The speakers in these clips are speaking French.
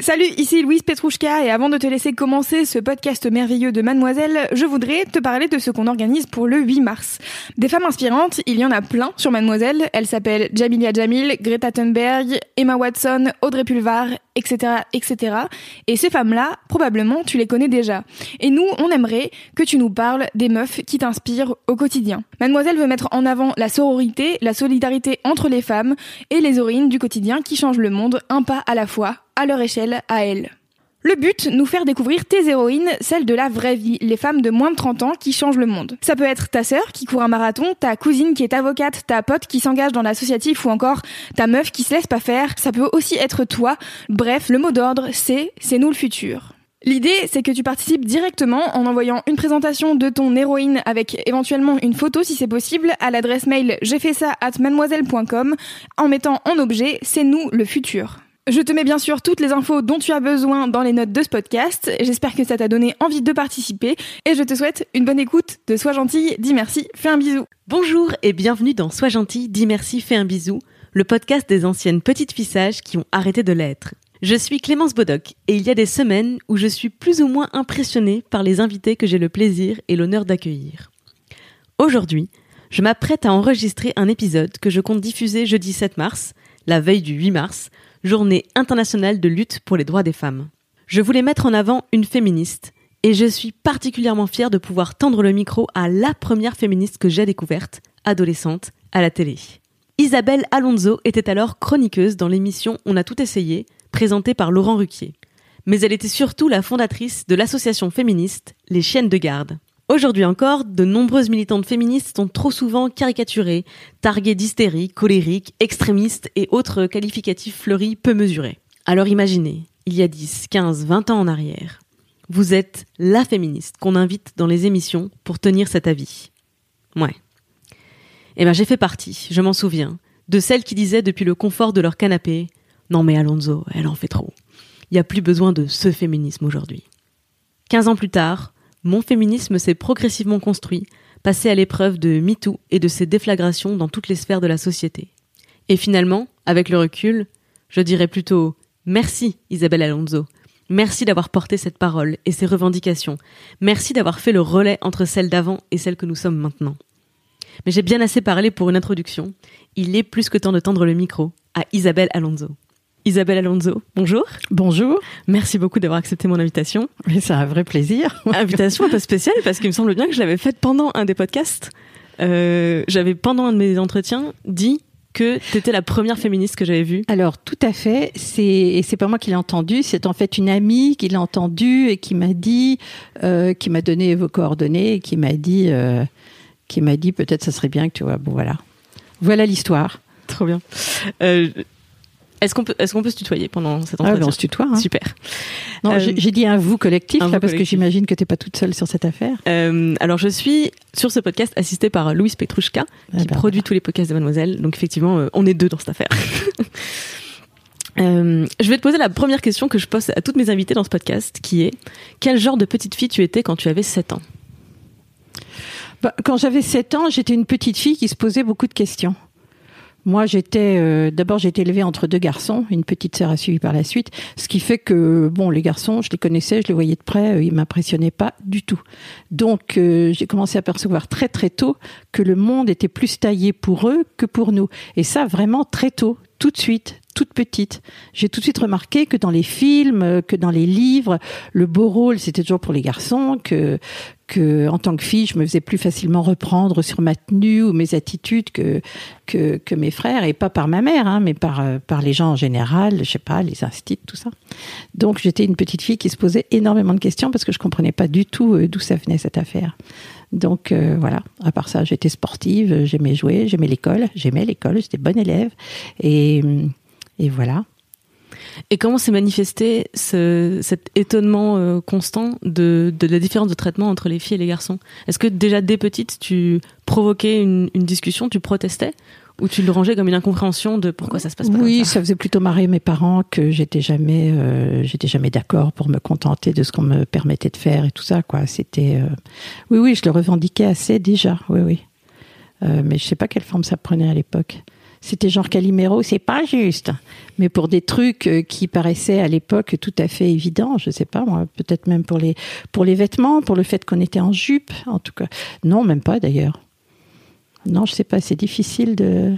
Salut, ici Louise Petrouchka et avant de te laisser commencer ce podcast merveilleux de Mademoiselle, je voudrais te parler de ce qu'on organise pour le 8 mars. Des femmes inspirantes, il y en a plein sur Mademoiselle. Elles s'appellent Jamilia Jamil, Greta Thunberg, Emma Watson, Audrey Pulvar, etc., etc. Et ces femmes-là, probablement, tu les connais déjà. Et nous, on aimerait que tu nous parles des meufs qui t'inspirent au quotidien. Mademoiselle veut mettre en avant la sororité, la solidarité entre les femmes et les héroïnes du quotidien qui changent le monde un pas à la fois à leur échelle, à elles. Le but, nous faire découvrir tes héroïnes, celles de la vraie vie, les femmes de moins de 30 ans qui changent le monde. Ça peut être ta sœur qui court un marathon, ta cousine qui est avocate, ta pote qui s'engage dans l'associatif ou encore ta meuf qui se laisse pas faire. Ça peut aussi être toi. Bref, le mot d'ordre, c'est c'est nous le futur. L'idée, c'est que tu participes directement en envoyant une présentation de ton héroïne avec éventuellement une photo si c'est possible à l'adresse mail j'ai fait ça at mademoiselle.com en mettant en objet c'est nous le futur. Je te mets bien sûr toutes les infos dont tu as besoin dans les notes de ce podcast. J'espère que ça t'a donné envie de participer et je te souhaite une bonne écoute de Sois gentil, dis merci, fais un bisou. Bonjour et bienvenue dans Sois gentil, dis merci, fais un bisou, le podcast des anciennes petites fissages qui ont arrêté de l'être. Je suis Clémence Bodoc et il y a des semaines où je suis plus ou moins impressionnée par les invités que j'ai le plaisir et l'honneur d'accueillir. Aujourd'hui, je m'apprête à enregistrer un épisode que je compte diffuser jeudi 7 mars, la veille du 8 mars, journée internationale de lutte pour les droits des femmes. Je voulais mettre en avant une féministe, et je suis particulièrement fière de pouvoir tendre le micro à la première féministe que j'ai découverte, adolescente, à la télé. Isabelle Alonso était alors chroniqueuse dans l'émission On a tout essayé, présentée par Laurent Ruquier. Mais elle était surtout la fondatrice de l'association féministe Les Chiennes de Garde. Aujourd'hui encore, de nombreuses militantes féministes sont trop souvent caricaturées, targuées d'hystérie, colériques, extrémistes et autres qualificatifs fleuris peu mesurés. Alors imaginez, il y a 10, 15, 20 ans en arrière, vous êtes la féministe qu'on invite dans les émissions pour tenir cet avis. Ouais. Eh ben j'ai fait partie, je m'en souviens, de celles qui disaient depuis le confort de leur canapé Non mais Alonso, elle en fait trop. Il n'y a plus besoin de ce féminisme aujourd'hui. 15 ans plus tard, mon féminisme s'est progressivement construit, passé à l'épreuve de MeToo et de ses déflagrations dans toutes les sphères de la société. Et finalement, avec le recul, je dirais plutôt merci Isabelle Alonso. Merci d'avoir porté cette parole et ces revendications. Merci d'avoir fait le relais entre celles d'avant et celles que nous sommes maintenant. Mais j'ai bien assez parlé pour une introduction. Il est plus que temps de tendre le micro à Isabelle Alonso. Isabelle Alonso, bonjour. Bonjour. Merci beaucoup d'avoir accepté mon invitation. Mais c'est un vrai plaisir. Invitation un peu spéciale parce qu'il me semble bien que je l'avais faite pendant un des podcasts. Euh, j'avais pendant un de mes entretiens dit que tu étais la première féministe que j'avais vue. Alors tout à fait, c'est et c'est pas moi qui l'ai entendu, c'est en fait une amie qui l'a entendu et qui m'a dit, euh, qui m'a donné vos coordonnées et qui m'a dit, euh, qui m'a dit peut-être ça serait bien que tu vois, bon voilà, voilà l'histoire. Trop bien. Euh, est-ce qu'on peut, est-ce qu'on peut se tutoyer pendant cet entretien Ah, ben, on se tutoie. Hein. Super. Non, Euh, j'ai dit un vous collectif un là vous parce que j'imagine que t'es pas toute seule sur cette affaire. Euh, alors je suis sur ce podcast assistée par Louise Petrouchka qui Ah ben, produit tous les podcasts de Mademoiselle. Donc effectivement, euh, on est deux dans cette affaire. Euh, je vais te poser la première question que je pose à toutes mes invitées dans ce podcast, qui est quel genre de petite fille tu étais quand tu avais 7 ans? Bah, quand j'avais 7 ans, j'étais une petite fille qui se posait beaucoup de questions. Moi, j'étais euh, d'abord j'ai été élevée entre deux garçons, une petite sœur a suivi par la suite, ce qui fait que bon, les garçons, je les connaissais, je les voyais de près, euh, ils m'impressionnaient pas du tout. Donc euh, j'ai commencé à percevoir très très tôt que le monde était plus taillé pour eux que pour nous, et ça vraiment très tôt, tout de suite, toute petite. J'ai tout de suite remarqué que dans les films, euh, que dans les livres, le beau rôle c'était toujours pour les garçons, que que en tant que fille, je me faisais plus facilement reprendre sur ma tenue ou mes attitudes que que, mes frères et pas par ma mère, hein, mais par euh, par les gens en général, je sais pas, les instits, tout ça. Donc j'étais une petite fille qui se posait énormément de questions parce que je comprenais pas du tout euh, d'où ça venait cette affaire. Donc euh, voilà. À part ça, j'étais sportive, j'aimais jouer, j'aimais l'école, j'aimais l'école, j'étais bonne élève et Et voilà. Et comment s'est manifesté ce, cet étonnement euh, constant de, de, la différence de traitement entre les filles et les garçons? Est-ce que déjà dès petite, tu provoquais une, une, discussion, tu protestais? Ou tu le rangeais comme une incompréhension de pourquoi ça se passe pas Oui, comme ça? faisait plutôt marrer mes parents que j'étais jamais, euh, j'étais jamais d'accord pour me contenter de ce qu'on me permettait de faire et tout ça, quoi. C'était, euh... oui, oui, je le revendiquais assez déjà, oui, oui. Euh, mais je sais pas quelle forme ça prenait à l'époque. C'était genre Calimero, c'est pas juste. Mais pour des trucs euh, qui paraissaient à l'époque tout à fait évidents, je sais pas moi, peut-être même pour les pour les vêtements, pour le fait qu'on était en jupe, en tout cas. Non, même pas d'ailleurs. Non, je sais pas, c'est difficile de.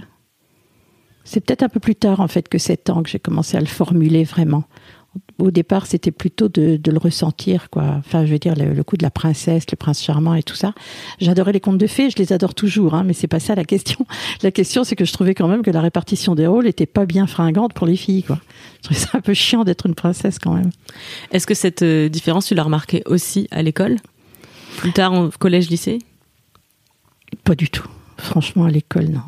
C'est peut-être un peu plus tard en fait que 7 ans que j'ai commencé à le formuler vraiment au départ, c'était plutôt de, de, le ressentir, quoi. Enfin, je veux dire, le, le, coup de la princesse, le prince charmant et tout ça. J'adorais les contes de fées, je les adore toujours, hein, mais c'est pas ça la question. La question, c'est que je trouvais quand même que la répartition des rôles était pas bien fringante pour les filles, quoi. Je trouvais ça un peu chiant d'être une princesse quand même. Est-ce que cette euh, différence, tu l'as remarquée aussi à l'école? Plus tard, en collège, lycée? Pas du tout. Franchement, à l'école, non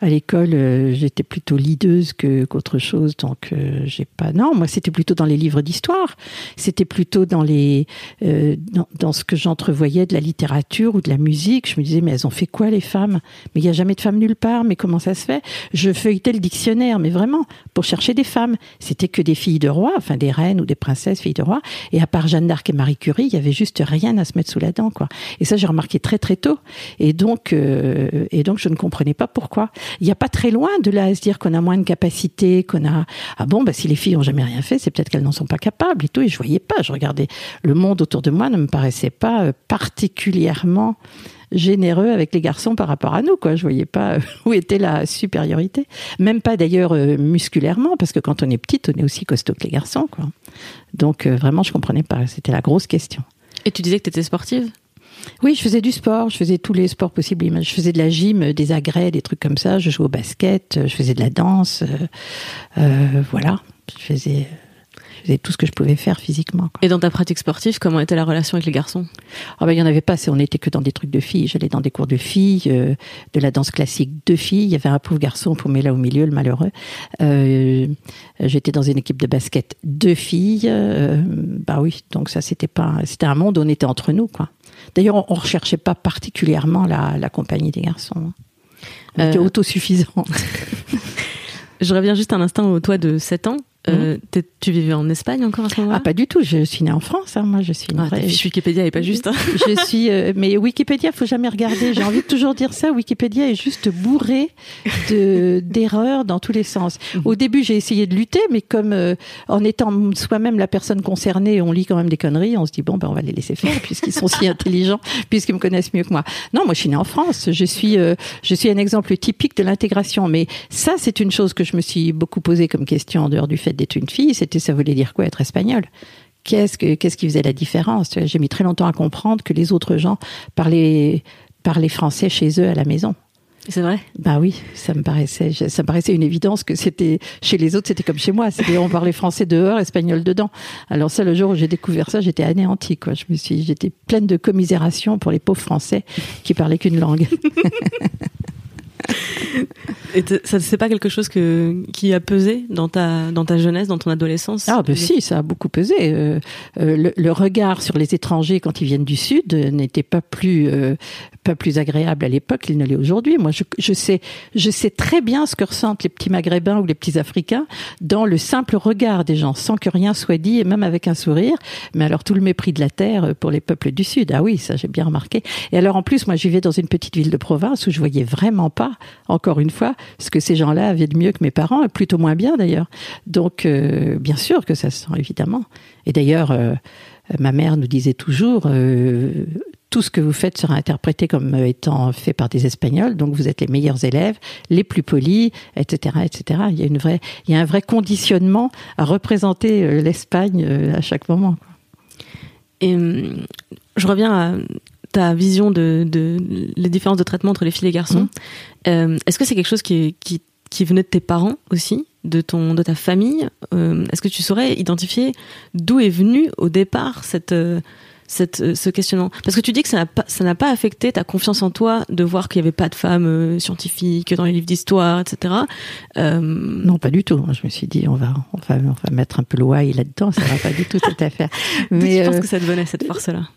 à l'école, euh, j'étais plutôt lideuse que qu'autre chose, donc euh, j'ai pas. Non, moi c'était plutôt dans les livres d'histoire. C'était plutôt dans les euh, dans, dans, ce que j'entrevoyais de la littérature ou de la musique. Je me disais mais elles ont fait quoi les femmes? Mais il y a jamais de femmes nulle part. Mais comment ça se fait? Je feuilletais le dictionnaire, mais vraiment pour chercher des femmes. C'était que des filles de rois, enfin des reines ou des princesses, filles de rois. Et à part Jeanne d'Arc et Marie Curie, il y avait juste rien à se mettre sous la dent, quoi. Et ça j'ai remarqué très très tôt. Et donc euh, et donc je ne comprenais pas pourquoi il n'y a pas très loin de là à se dire qu'on a moins de capacité, qu'on a ah bon bah si les filles ont jamais rien fait, c'est peut-être qu'elles n'en sont pas capables et tout. Et je voyais pas, je regardais le monde autour de moi ne me paraissait pas euh, particulièrement généreux avec les garçons par rapport à nous quoi. Je voyais pas euh, où était la supériorité. Même pas d'ailleurs euh, musculairement parce que quand on est petite on est aussi costaud que les garçons quoi. Donc vraiment je comprenais pas. C'était la grosse question. Et tu disais que tu étais sportive? Oui, je faisais du sport, je faisais tous les sports possibles. Je faisais de la gym, des agrès, des trucs comme ça. Je jouais au basket, je faisais de la danse. Euh, voilà, je faisais, faisais, tout ce que je pouvais faire physiquement. Quoi. Et dans ta pratique sportive, comment était la relation avec les garçons? Ah ben, il y en avait pas. On n'était que dans des trucs de filles. J'allais dans des cours de filles, euh, de la danse classique de filles. Il y avait un pauvre garçon paumé là au milieu, le malheureux. Euh, J'étais dans une équipe de basket de filles. Euh, bah oui, donc ça c'était pas, c'était un monde où on était entre nous, quoi. D'ailleurs, on ne recherchait pas particulièrement la, la, compagnie des garçons. On était autosuffisant. Je reviens juste un instant au toi de 7 ans. Euh. Tu vivais en Espagne encore à ce moment-là Ah, pas du tout. Je suis née en France. Hein. Moi, je suis une ah, vraie... fiche Wikipédia est pas juste. Hein. je suis, euh, mais Wikipédia, faut jamais regarder. J'ai envie de toujours dire ça. Wikipédia est juste bourré de d'erreurs dans tous les sens. Mmh. Au début, j'ai essayé de lutter, mais comme euh, en étant soi-même la personne concernée, on lit quand même des conneries. On se dit bon, ben on va les laisser faire puisqu'ils sont si intelligents, puisqu'ils me connaissent mieux que moi. Non, moi, je suis née en France. Je suis, euh, je suis un exemple typique de l'intégration. Mais ça, c'est une chose que je me suis beaucoup posée comme question en dehors du fait d'être une fille. C'était ça voulait dire quoi être espagnol Qu'est-ce que qu'est-ce qui faisait la différence? J'ai mis très longtemps à comprendre que les autres gens parlaient parlaient français chez eux à la maison. C'est vrai? Bah oui, ça me paraissait ça me paraissait une évidence que c'était chez les autres c'était comme chez moi, c'était on parlait français dehors, espagnol dedans. Alors ça le jour où j'ai découvert ça, j'étais anéantie quoi. Je me suis j'étais pleine de commisération pour les pauvres français qui parlaient qu'une langue. Et ça c'est pas quelque chose que qui a pesé dans ta dans ta jeunesse, dans ton adolescence? Ah ben si, ça a beaucoup pesé. Euh, euh, le, le, regard sur les étrangers quand ils viennent du sud n'était pas plus euh, plus agréable à l'époque qu'il ne l'est aujourd'hui. Moi, je, je sais je sais très bien ce que ressentent les petits Maghrébins ou les petits Africains dans le simple regard des gens, sans que rien soit dit et même avec un sourire. Mais alors tout le mépris de la terre pour les peuples du sud. Ah oui, ça j'ai bien remarqué. Et alors en plus, moi, je vivais dans une petite ville de province où je voyais vraiment pas, encore une fois, ce que ces gens-là avaient de mieux que mes parents, et plutôt moins bien d'ailleurs. Donc, euh, bien sûr que ça se sent, évidemment. Et d'ailleurs, euh, ma mère nous disait toujours, euh, tout ce que vous faites sera interprété comme étant fait par des Espagnols, donc vous êtes les meilleurs élèves, les plus polis, etc., etc. Il y a une vraie, il y a un vrai conditionnement à représenter l'Espagne à chaque moment. Et je reviens à ta vision de, de, les différences de traitement entre les filles et les garçons. Mmh. Euh, Est-ce que c'est quelque chose qui, qui, qui, venait de tes parents aussi, de, ton, de ta famille? Euh, Est-ce que tu saurais identifier d'où est venue au départ cette, cette, euh, ce questionnement Parce que tu dis que ça n'a pas, ça n'a pas affecté ta confiance en toi de voir qu'il n'y avait pas de femmes euh, scientifiques dans les livres d'histoire, etc. Euh... Non, pas du tout. Je me suis dit, on va, on va, on va mettre un peu le why là-dedans. Ça va pas du tout cette affaire. Mais tu penses que ça te venait cette force-là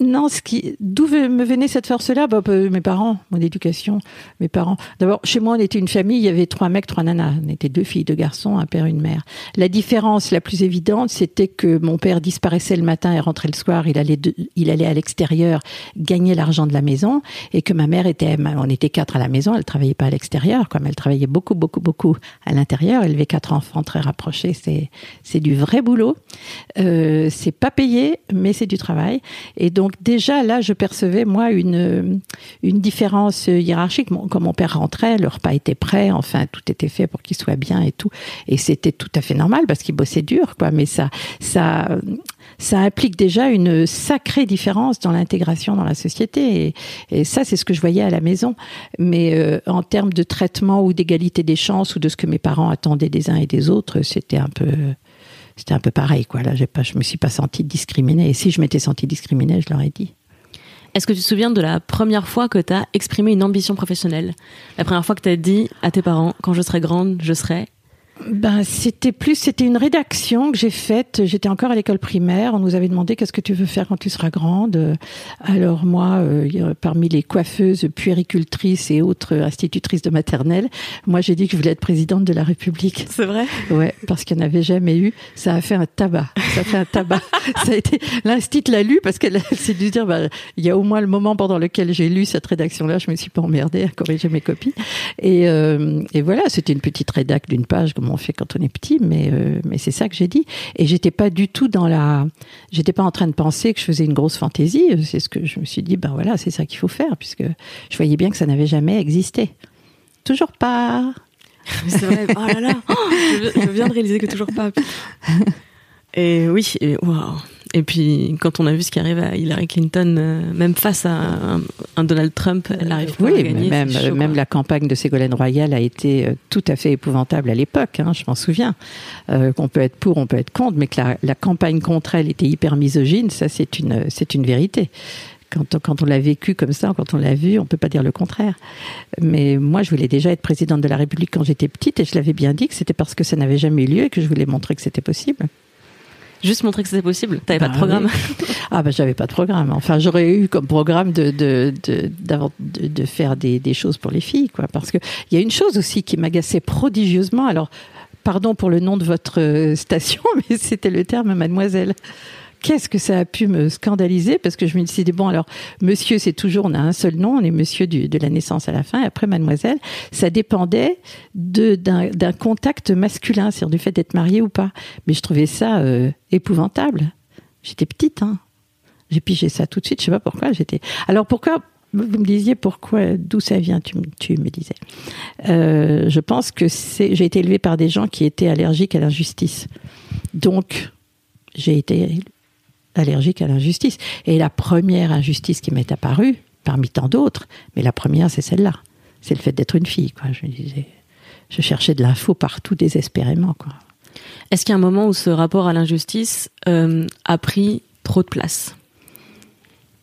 Non, ce qui, d'où me venait cette force-là? Bah, Mes parents, mon éducation, mes parents. D'abord, chez moi, on était une famille. Il y avait trois mecs, trois nanas. On était deux filles, deux garçons, un père, une mère. La différence la plus évidente, c'était que mon père disparaissait le matin et rentrait le soir. Il allait il allait à l'extérieur gagner l'argent de la maison et que ma mère était, on était quatre à la maison, elle travaillait pas à l'extérieur, comme elle travaillait beaucoup, beaucoup, beaucoup à l'intérieur, elle avait quatre enfants très rapprochés, c'est, c'est du vrai boulot. Euh, c'est pas payé, mais c'est du travail. Et donc déjà là, je percevais moi une une différence hiérarchique. Quand mon père rentrait, le repas était prêt, enfin tout était fait pour qu'il soit bien et tout, et c'était tout à fait normal parce qu'il bossait dur, quoi. Mais ça, ça, ça implique déjà une sacrée différence dans l'intégration dans la société. Et, ça, c'est ce que je voyais à la maison. Mais euh, en termes de traitement ou d'égalité des chances ou de ce que mes parents attendaient des uns et des autres, c'était un peu c'était un peu pareil quoi là je me suis pas sentie discriminée et si je m'étais sentie discriminée je leur ai dit est-ce que tu te souviens de la première fois que tu as exprimé une ambition professionnelle? La première fois que tu as dit à tes parents, quand je serai grande, je serai ben, c'était plus, c'était une rédaction que j'ai faite. J'étais encore à l'école primaire. On nous avait demandé qu'est-ce que tu veux faire quand tu seras grande? Alors moi, euh, parmi les coiffeuses, puéricultrices et autres institutrices de maternelle, moi j'ai dit que je voulais être présidente de la République. C'est vrai? Ouais, parce qu'il n'y en avait jamais eu. Ça a fait un tabac. Ça a fait un tabac. ça a été l'instit l'a lu parce qu'elle s'est dû dire, bah, il y a au moins le moment pendant lequel j'ai lu cette rédaction-là, je me suis pas emmerdée à corriger mes copies. Et, euh, et voilà, c'était une petite rédac d'une page on fait quand on est petit, mais euh, mais c'est ça que j'ai dit. Et j'étais pas du tout dans la, j'étais pas en train de penser que je faisais une grosse fantaisie. C'est ce que je me suis dit. Ben voilà, c'est ça qu'il faut faire, puisque je voyais bien que ça n'avait jamais existé. Toujours pas. c'est vrai. Oh là là. Oh, je, viens de réaliser que toujours pas. Et oui. Et waouh. Et puis, quand on a vu ce qui arrive à Hillary Clinton, euh, même face à un, Donald Trump, elle arrive pas oui, à gagner. Même, même la campagne de Ségolène Royal a été euh, tout à fait épouvantable à l'époque, hein, je m'en souviens. Euh, qu'on peut être pour, on peut être contre, mais que la, la campagne contre elle était hyper misogyne, ça c'est une, c'est une vérité. Quand on, quand on l'a vécu comme ça, quand on l'a vu, on peut pas dire le contraire. Mais moi, je voulais déjà être présidente de la République quand j'étais petite et je l'avais bien dit que c'était parce que ça n'avait jamais eu lieu et que je voulais montrer que c'était possible. Juste montrer que c'était possible. T'avais pas de bah programme. Ah ben j'avais pas de programme. Enfin j'aurais eu comme programme de de de, de, de faire des, des choses pour les filles quoi. Parce que il y a une chose aussi qui m'agaçait prodigieusement. Alors pardon pour le nom de votre euh, station, mais c'était le terme mademoiselle qu'est-ce que ça a pu me scandaliser? Parce que je me disais bon alors monsieur c'est toujours on a un seul nom on est monsieur du, de la naissance à la fin et après mademoiselle. Ça dépendait d'un contact masculin c'est-à-dire du fait d'être marié ou pas. Mais je trouvais ça euh, épouvantable. J'étais petite hein. J'ai pigé ça tout de suite je sais pas pourquoi j'étais. Alors pourquoi vous me disiez pourquoi, d'où ça vient, tu, tu me disais. Euh, je pense que j'ai été élevée par des gens qui étaient allergiques à l'injustice. Donc, j'ai été allergique à l'injustice. Et la première injustice qui m'est apparue, parmi tant d'autres, mais la première, c'est celle-là. C'est le fait d'être une fille, quoi. Je disais, je cherchais de l'info partout désespérément, quoi. Est-ce qu'il y a un moment où ce rapport à l'injustice euh, a pris trop de place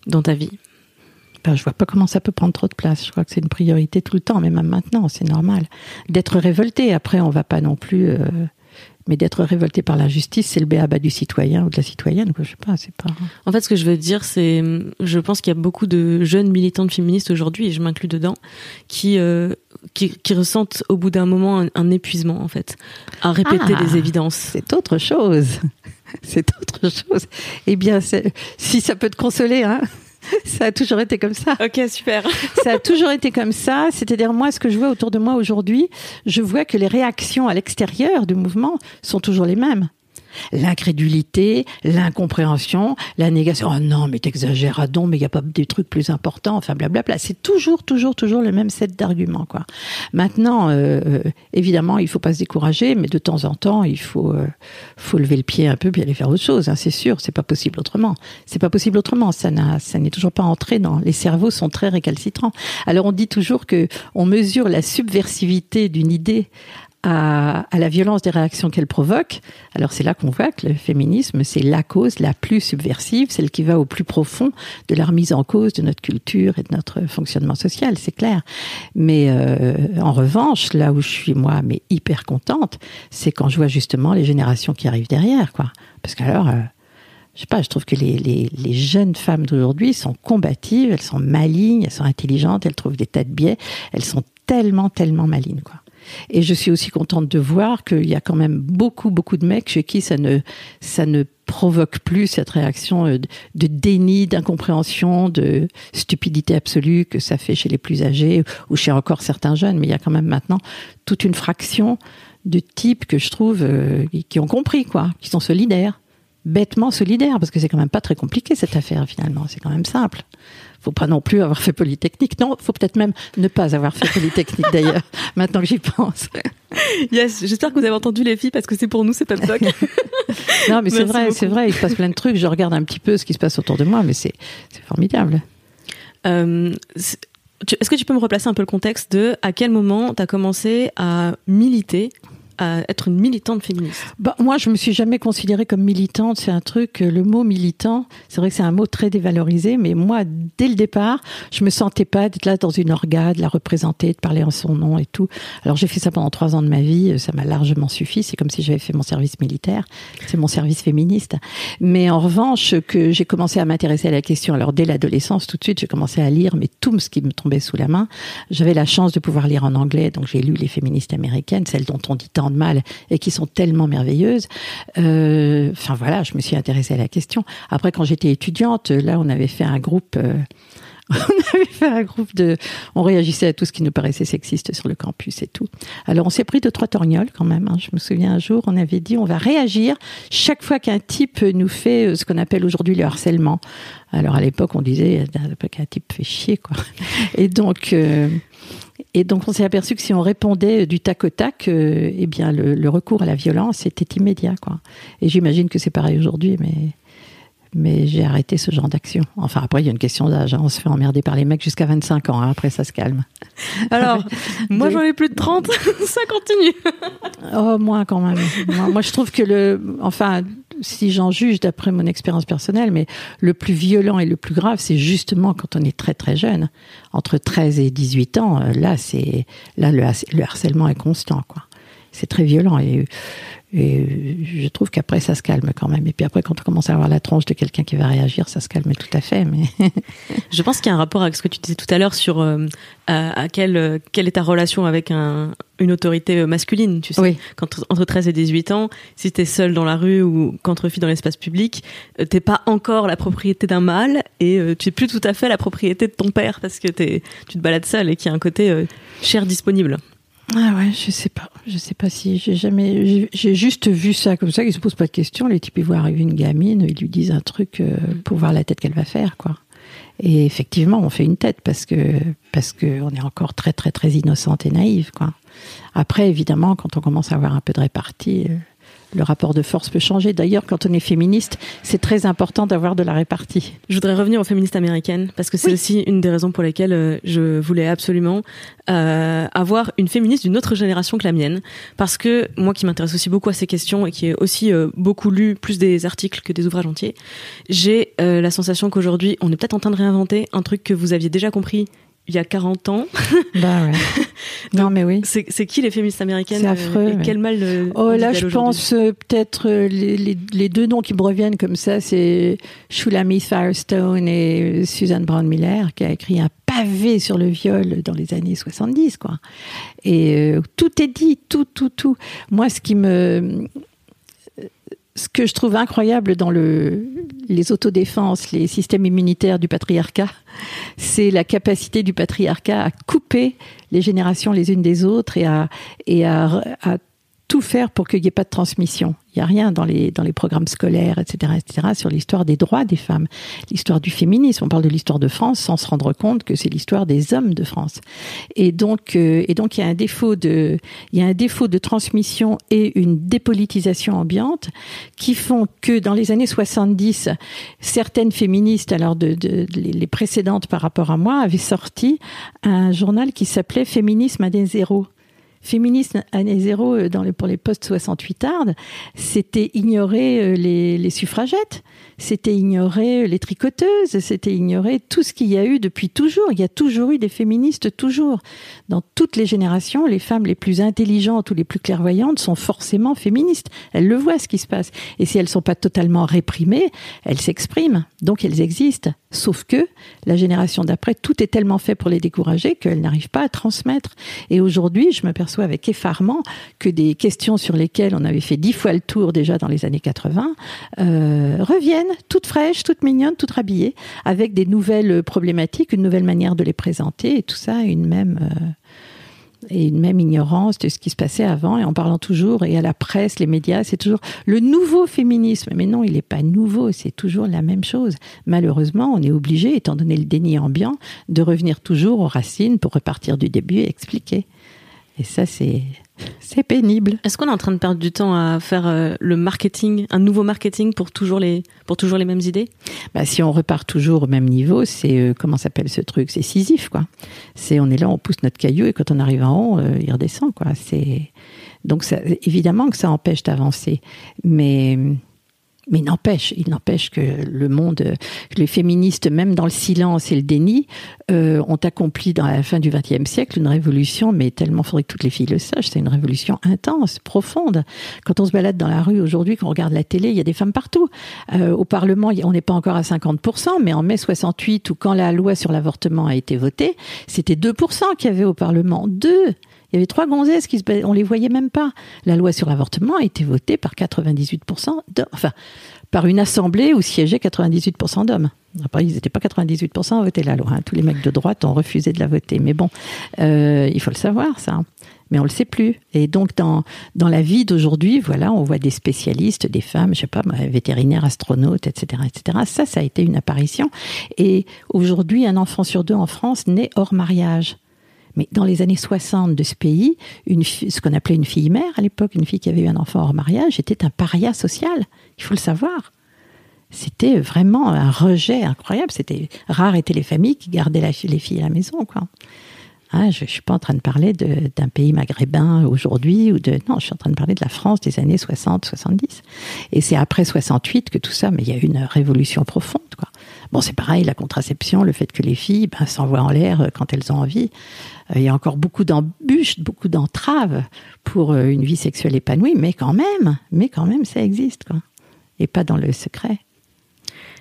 dans ta vie? Ben, je vois pas comment ça peut prendre trop de place. Je crois que c'est une priorité tout le temps, mais même maintenant, c'est normal. D'être révolté, après, on va pas non plus euh, mais d'être révolté par l'injustice, c'est le béaba du citoyen ou de la citoyenne. Je sais pas, c'est pas. En fait, ce que je veux dire, c'est, je pense qu'il y a beaucoup de jeunes militantes féministes aujourd'hui, et je m'inclus dedans, qui, euh, qui, qui ressentent au bout d'un moment un, épuisement, en fait, à répéter ah, les évidences. C'est autre chose. C'est autre chose. Eh bien, si ça peut te consoler, hein. ça a toujours été comme ça. Ok, super. ça a toujours été comme ça. C'est-à-dire, moi, ce que je vois autour de moi aujourd'hui, je vois que les réactions à l'extérieur du mouvement sont toujours les mêmes l'incrédulité, l'incompréhension, la négation. Oh non, mais t'exagères, ah mais il n'y a pas des trucs plus importants, enfin blablabla. C'est toujours, toujours, toujours le même set d'arguments. Maintenant, euh, euh, évidemment, il faut pas se décourager, mais de temps en temps, il faut, euh, faut lever le pied un peu puis aller faire autre chose, hein, c'est sûr. C'est pas possible autrement. C'est pas possible autrement. Ça ça n'est toujours pas entré dans, les cerveaux sont très récalcitrants. Alors on dit toujours que on mesure la subversivité d'une idée à, à la violence des réactions qu'elle provoque. Alors c'est là qu'on voit que le féminisme, c'est la cause la plus subversive, celle qui va au plus profond de la remise en cause de notre culture et de notre fonctionnement social, c'est clair. Mais euh, en revanche, là où je suis moi, mais hyper contente, c'est quand je vois justement les générations qui arrivent derrière, quoi. Parce qu'alors, euh, je sais pas, je trouve que les, les, les jeunes femmes d'aujourd'hui sont combatives, elles sont malignes, elles sont intelligentes, elles trouvent des tas de biais, elles sont tellement, tellement malignes, quoi. Et je suis aussi contente de voir qu'il y a quand même beaucoup, beaucoup de mecs chez qui ça ne, ça ne provoque plus cette réaction euh, de, déni, d'incompréhension, de stupidité absolue que ça fait chez les plus âgés ou chez encore certains jeunes. Mais il y a quand même maintenant toute une fraction de types que je trouve euh, qui ont compris, quoi, qui sont solidaires. Bêtement solidaires, parce que c'est quand même pas très compliqué cette affaire finalement, c'est quand même simple faut pas non plus avoir fait Polytechnique. Non, faut peut-être même ne pas avoir fait Polytechnique d'ailleurs, maintenant que j'y pense. Yes, j'espère que vous avez entendu les filles parce que c'est pour nous, c'est pas Doc. non, mais c'est vrai, c'est vrai, il se passe plein de trucs. Je regarde un petit peu ce qui se passe autour de moi, mais c'est formidable. Euh, Est-ce que tu peux me replacer un peu le contexte de à quel moment tu as commencé à militer être une militante féministe bah, Moi, je me suis jamais considérée comme militante. C'est un truc, euh, le mot militant, c'est vrai que c'est un mot très dévalorisé, mais moi, dès le départ, je me sentais pas d'être là dans une organe, de la représenter, de parler en son nom et tout. Alors j'ai fait ça pendant trois ans de ma vie, ça m'a largement suffi. C'est comme si j'avais fait mon service militaire, c'est mon service féministe. Mais en revanche, que j'ai commencé à m'intéresser à la question. Alors dès l'adolescence, tout de suite, j'ai commencé à lire, mais tout ce qui me tombait sous la main. J'avais la chance de pouvoir lire en anglais, donc j'ai lu les féministes américaines, celles dont on dit tant mal et qui sont tellement merveilleuses. Euh, enfin voilà, je me suis intéressée à la question. Après, quand j'étais étudiante, là, on avait fait un groupe. On avait fait un groupe de, on réagissait à tout ce qui nous paraissait sexiste sur le campus et tout. Alors on s'est pris de trois torgnoles quand même. Hein. Je me souviens un jour, on avait dit on va réagir chaque fois qu'un type nous fait euh, ce qu'on appelle aujourd'hui le harcèlement. Alors à l'époque on disait qu'un type fait chier quoi. Et donc euh, et donc, on s'est aperçu que si on répondait du tac au tac, euh, eh bien, le, le, recours à la violence était immédiat, quoi. Et j'imagine que c'est pareil aujourd'hui, mais mais j'ai arrêté ce genre d'action. Enfin, après, il y a une question d'âge. Hein. On se fait emmerder par les mecs jusqu'à 25 ans. Hein. Après, ça se calme. Alors, moi, j'en ai plus de 30. ça continue. oh, moins quand même. Moi, moi, je trouve que le... Enfin, si j'en juge d'après mon expérience personnelle, mais le plus violent et le plus grave, c'est justement quand on est très très jeune, entre 13 et 18 ans. euh, Là, c'est là le, le harcèlement est constant, quoi. C'est très violent et, et je trouve qu'après ça se calme quand même. Et puis après, quand on commence à avoir la tronche de quelqu'un qui va réagir, ça se calme tout à fait. Mais je pense qu'il y a un rapport avec ce que tu disais tout à l'heure sur euh, à, à quelle quelle est ta relation avec un une autorité masculine, tu sais. Oui. Quand, entre 13 et 18 ans, si t'es seul dans la rue ou qu'entre filles dans l'espace public, euh, t'es pas encore la propriété d'un mâle et euh, tu es plus tout à fait la propriété de ton père parce que t'es, tu te balades seul et qu'il y a un côté euh, cher disponible. Ah ouais, je sais pas. Je sais pas si j'ai jamais. J'ai juste vu ça comme ça. Ils se posent pas de questions. Les types ils voient arriver une gamine, ils lui disent un truc euh, pour voir la tête qu'elle va faire, quoi. Et effectivement, on fait une tête parce que parce que on est encore très très très innocente et naïve, quoi. Après, évidemment, quand on commence à avoir un peu de répartie, euh, le rapport de force peut changer. D'ailleurs, quand on est féministe, c'est très important d'avoir de la répartie. Je voudrais revenir aux féministes américaines parce que c'est Oui. aussi une des raisons pour lesquelles euh, je voulais absolument euh, avoir une féministe d'une autre génération que la mienne. Parce que moi qui m'intéresse aussi beaucoup à ces questions et qui ai aussi euh, beaucoup lu plus des articles que des ouvrages entiers, j'ai euh, la sensation qu'aujourd'hui on est peut-être en train de réinventer un truc que vous aviez déjà compris il y a 40 ans. Bah ouais. non mais oui. C'est qui les féministes américaines C'est euh, affreux, et mais- quel mal euh, Oh là, je pense euh, peut-être euh, les, les, les deux noms qui me reviennent comme ça, c'est Shulamit Firestone et euh, Suzanne Brown Miller, qui a écrit un pavé sur le viol dans les années 70, quoi. Et euh, tout est dit, tout, tout, tout. Moi, ce qui me ce que je trouve incroyable dans le, les autodéfenses, les systèmes immunitaires du patriarcat, c'est la capacité du patriarcat à couper les générations les unes des autres et à, à tout faire pour qu'il n'y ait pas de transmission. Il n'y a rien dans les, dans les programmes scolaires, etc., etc., sur l'histoire des droits des femmes, l'histoire du féminisme. On parle de l'histoire de France sans se rendre compte que c'est l'histoire des hommes de France. Et donc, euh, et donc, il y a un défaut de, il y a un défaut de transmission et une dépolitisation ambiante qui font que dans les années 70, certaines féministes, alors de, de, de- les précédentes par rapport à moi, avaient sorti un journal qui s'appelait Féminisme à des zéros. Féminisme année zéro euh, dans les, pour les postes 68 tardes, c'était ignorer euh, les suffragettes, c'était ignorer les tricoteuses, c'était ignorer tout ce qu'il y a eu depuis toujours. Il y a toujours eu des féministes, toujours. Dans toutes les générations, les femmes les plus intelligentes ou les plus clairvoyantes sont forcément féministes. Elles le voient ce qui se passe. Et si elles sont pas totalement réprimées, elles s'expriment. Donc elles existent. Sauf que la génération d'après, tout est tellement fait pour les décourager qu'elles n'arrivent pas à transmettre. Et aujourd'hui, je m'aperçois avec effarement que des questions sur lesquelles on avait fait dix fois le tour déjà dans les années 80 euh, reviennent toutes fraîches, toutes mignonnes, toutes habillées, avec des nouvelles problématiques, une nouvelle manière de les présenter, et tout ça une même euh, et une même ignorance de ce qui se passait avant, et en parlant toujours, et à la presse, les médias, c'est toujours le nouveau féminisme. Mais non, il n'est pas nouveau, c'est toujours la même chose. Malheureusement, on est obligé, étant donné le déni ambiant, de revenir toujours aux racines pour repartir du début et expliquer. Et ça, c'est c'est pénible. Est-ce qu'on est en train de perdre du temps à faire euh, le marketing, un nouveau marketing pour toujours les, pour toujours les mêmes idées? Bah, Si on repart toujours au même niveau, c'est, euh, comment s'appelle ce truc? C'est Sisyphe, quoi. C'est, on est là, on pousse notre caillou et quand on arrive en haut, euh, il redescend, quoi. C'est, donc ça, évidemment que ça empêche d'avancer. Mais, mais n'empêche, il n'empêche que le monde, les féministes, même dans le silence et le déni, euh, ont accompli dans la fin du XXe siècle une révolution, mais tellement faudrait que toutes les filles le sachent, c'est une révolution intense, profonde. Quand on se balade dans la rue aujourd'hui, quand on regarde la télé, il y a des femmes partout. Euh, au Parlement, on n'est pas encore à 50%, mais en mai 68, ou quand la loi sur l'avortement a été votée, c'était 2% qu'il y avait au Parlement. Deux il y avait trois gonzesses qui se, on les voyait même pas. La loi sur l'avortement a été votée par 98% d'hommes, enfin, par une assemblée où siégeaient 98% d'hommes. Après, ils n'étaient pas 98% à voter la loi. Hein. Tous les mecs de droite ont refusé de la voter. Mais bon, euh, il faut le savoir, ça. Mais on le sait plus. Et donc, dans, dans la vie d'aujourd'hui, voilà, on voit des spécialistes, des femmes, je sais pas, vétérinaires, astronautes, etc., etc. Ça, ça a été une apparition. Et aujourd'hui, un enfant sur deux en France naît hors mariage. Mais dans les années 60 de ce pays, ce qu'on appelait une fille mère à l'époque, une fille qui avait eu un enfant hors mariage, était un paria social. Il faut le savoir. C'était vraiment un rejet incroyable. C'était rare étaient les familles qui gardaient les filles à la maison. Ah, je ne suis pas en train de parler d'un pays maghrébin aujourd'hui ou de non, je suis en train de parler de la France des années 60, 70. Et c'est après 68 que tout ça, mais il y a eu une révolution profonde. Bon, c'est pareil, la contraception, le fait que les filles ben, s'envoient en l'air quand elles ont envie. Euh, il y a encore beaucoup d'embûches, beaucoup d'entraves pour euh, une vie sexuelle épanouie, mais quand même, mais quand même, ça existe. Et pas dans le secret.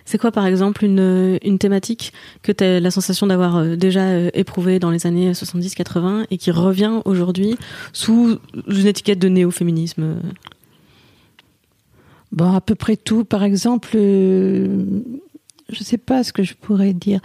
C'est quoi, par exemple, une, une thématique que tu as la sensation d'avoir euh, déjà éprouvée dans les années 70-80 et qui revient aujourd'hui sous une étiquette de néo-féminisme Bon, à peu près tout. Par exemple, je ne sais pas ce que je pourrais dire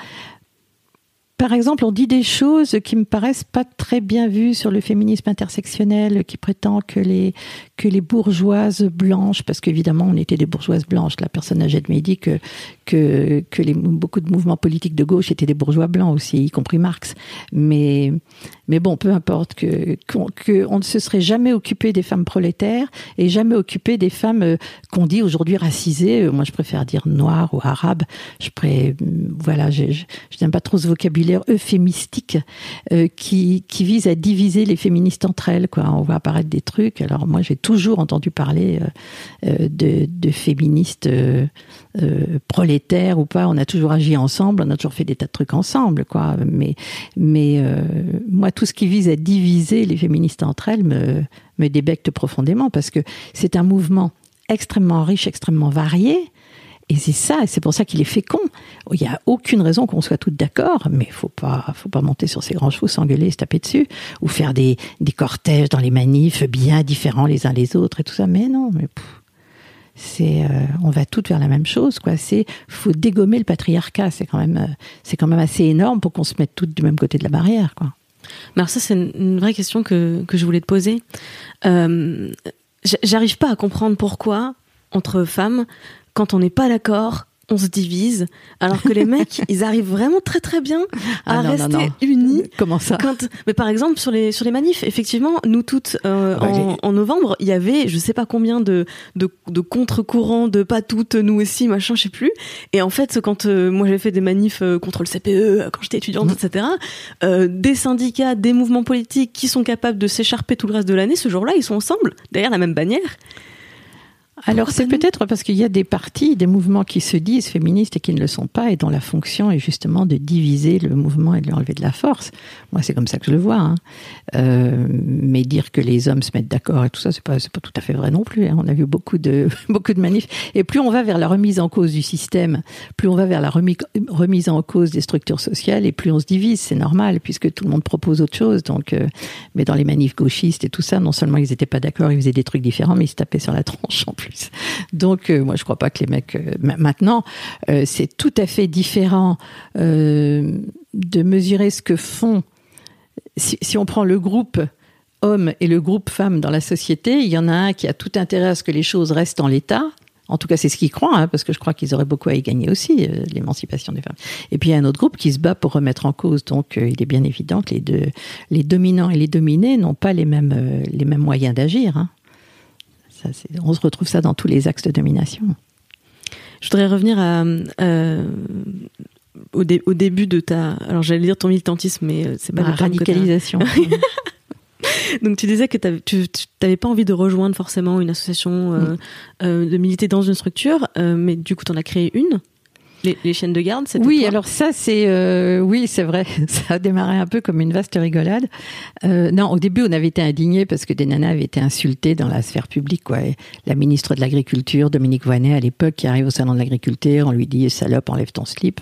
par exemple, on dit des choses qui me paraissent pas très bien vues sur le féminisme intersectionnel, qui prétend que les que les bourgeoises blanches, parce qu'évidemment on était des bourgeoises blanches, la personne âgée de dit que que que beaucoup de mouvements politiques de gauche étaient des bourgeois blancs aussi, y compris Marx. Mais mais bon, peu importe que qu'on ne se serait jamais occupé des femmes prolétaires et jamais occupé des femmes euh, qu'on dit aujourd'hui racisées. Euh, moi, je préfère dire noires ou arabes. Je pré, voilà, je, je, n'aime pas trop ce vocabulaire euphémistique euh, qui qui vise à diviser les féministes entre elles. Quoi, on voit apparaître des trucs. Alors moi, j'ai toujours entendu parler de, de féministes euh, prolétaire ou pas, on a toujours agi ensemble, on a toujours fait des tas de trucs ensemble, quoi. Mais, mais euh, moi, tout ce qui vise à diviser les féministes entre elles me, me débecte profondément parce que c'est un mouvement extrêmement riche, extrêmement varié. Et c'est ça, c'est pour ça qu'il est fécond. Il n'y a aucune raison qu'on soit toutes d'accord, mais faut pas, faut pas monter sur ces grands chevaux, s'engueuler, se taper dessus, ou faire des, des cortèges dans les manifs bien différents les uns les autres et tout ça. Mais non, mais euh, on va toutes vers la même chose quoi. C'est faut dégommer le patriarcat. C'est quand même euh, c'est quand même assez énorme pour qu'on se mette toutes du même côté de la barrière quoi. Alors ça c'est une vraie question que que je voulais te poser. Euh, j'arrive pas à comprendre pourquoi entre femmes quand on n'est pas d'accord on se divise, alors que les mecs, ils arrivent vraiment très très bien à Ah non, rester non, non. unis. Comment ça Quand, mais par exemple sur les sur les manifs, effectivement, nous toutes euh, Ah bah, en, en novembre, il y avait je sais pas combien de de, de contre-courants, de pas toutes, nous aussi, machin, je sais plus. Et en fait, quand euh, moi j'ai fait des manifs euh, contre le CPE, quand j'étais étudiante, Mhm. etc. euh, des syndicats, des mouvements politiques qui sont capables de s'écharper tout le reste de l'année, ce jour-là, ils sont ensemble derrière la même bannière. Alors c'est peut-être parce qu'il y a des partis, des mouvements qui se disent féministes et qui ne le sont pas, et dont la fonction est justement de diviser le mouvement et de lui enlever de la force. Moi, c'est comme ça que je le vois. hein. Euh, mais dire que les hommes se mettent d'accord et tout ça, c'est pas, c'est pas tout à fait vrai non plus. hein. On a vu beaucoup de beaucoup de manifs. Et plus on va vers la remise en cause du système, plus on va vers la remi- remise en cause des structures sociales, et plus on se divise. C'est normal puisque tout le monde propose autre chose. Donc, euh, mais dans les manifs gauchistes et tout ça, non seulement ils n'étaient pas d'accord, ils faisaient des trucs différents, mais ils se tapaient sur la tronche en plus. Donc, euh, moi, je crois pas que les mecs. euh, ma- maintenant, euh, c'est tout à fait différent de mesurer ce que font. Si, on prend le groupe hommes et le groupe femmes dans la société, il y en a un qui a tout intérêt à ce que les choses restent en l'état. En tout cas, c'est ce qu'ils croient, hein, parce que je crois qu'ils auraient beaucoup à y gagner aussi, l'émancipation des femmes. Et puis il y a un autre groupe qui se bat pour remettre en cause. Donc il est bien évident que les deux, les dominants et les dominés n'ont pas les mêmes, les mêmes moyens d'agir. hein. Ça, on se retrouve ça dans tous les axes de domination. Je voudrais revenir à, euh, au, dé- au début de ta. Alors j'allais dire ton militantisme, mais euh, c'est pas t'as- radicalisation. Donc tu disais que tu n'avais pas envie de rejoindre forcément une association, euh, Mm. euh, de militer dans une structure, mais du coup tu en as créé une. Les, les chaînes de garde, c'était Oui, toi alors ça c'est euh, oui c'est vrai, ça a démarré un peu comme une vaste rigolade. Euh, non, au début on avait été indignés parce que des nanas avaient été insultées dans la sphère publique. Quoi. Et la ministre de l'Agriculture, Dominique Voynet à l'époque, qui arrive au salon de l'agriculture, on lui dit salope, enlève ton slip.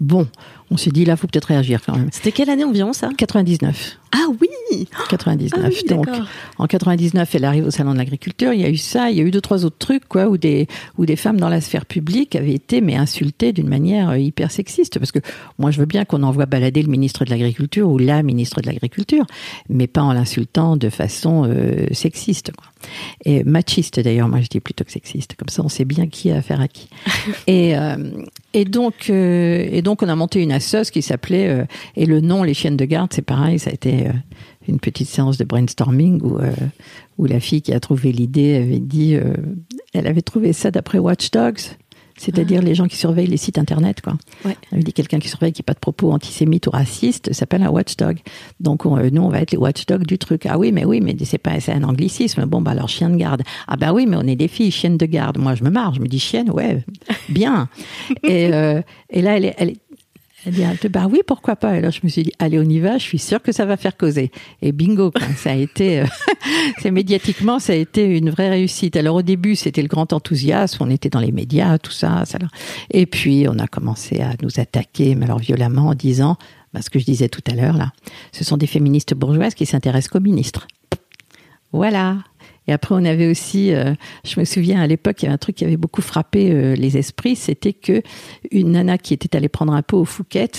Bon, on s'est dit là faut peut-être réagir quand même. C'était quelle année environ ça? 99. Ah oui 99. Ah oui, donc, en 99, elle arrive au salon de l'agriculture. Il y a eu ça, il y a eu deux trois autres trucs, quoi, où des où des femmes dans la sphère publique avaient été mais insultées d'une manière euh, hyper sexiste. Parce que moi, je veux bien qu'on envoie balader le ministre de l'agriculture ou la ministre de l'agriculture, mais pas en l'insultant de façon euh, sexiste, quoi. Et machiste d'ailleurs, moi je dis plutôt que sexiste. Comme ça, on sait bien qui a affaire à qui. et euh, et donc euh, et donc on a monté une assoce qui s'appelait euh, et le nom les chiennes de garde, c'est pareil, ça a été euh, une petite séance de brainstorming où, euh, où la fille qui a trouvé l'idée avait dit, elle avait trouvé ça d'après Watchdogs, c'est-à-dire les gens qui surveillent les sites internet, quoi. Ouais. Elle avait dit quelqu'un qui surveille qui n'a pas de propos antisémites ou racistes s'appelle un watchdog. Donc on- nous on va être les watchdogs du truc. Ah oui mais oui mais c'est pas c'est un anglicisme. Bon bah alors chien de garde. Ah bah oui mais on est des filles chiennes de garde. Moi je me marre, je me dis chienne ouais bien. et euh, et là elle est, elle est- elle dit, ah, bah oui, pourquoi pas. Et là, je me suis dit, allez, on y va, je suis sûre que ça va faire causer. Et bingo, ça a été, euh, c'est médiatiquement, ça a été une vraie réussite. Alors au début, c'était le grand enthousiasme, on était dans les médias, tout ça, ça. Et puis, on a commencé à nous attaquer, mais alors violemment, en disant, bah, ce que je disais tout à l'heure, là, ce sont des féministes bourgeoises qui s'intéressent qu'aux ministres. Voilà. Et après, on avait aussi, euh, je me souviens à l'époque, il y avait un truc qui avait beaucoup frappé euh, les esprits, c'était que une nana qui était allée prendre un pot au Fouquet,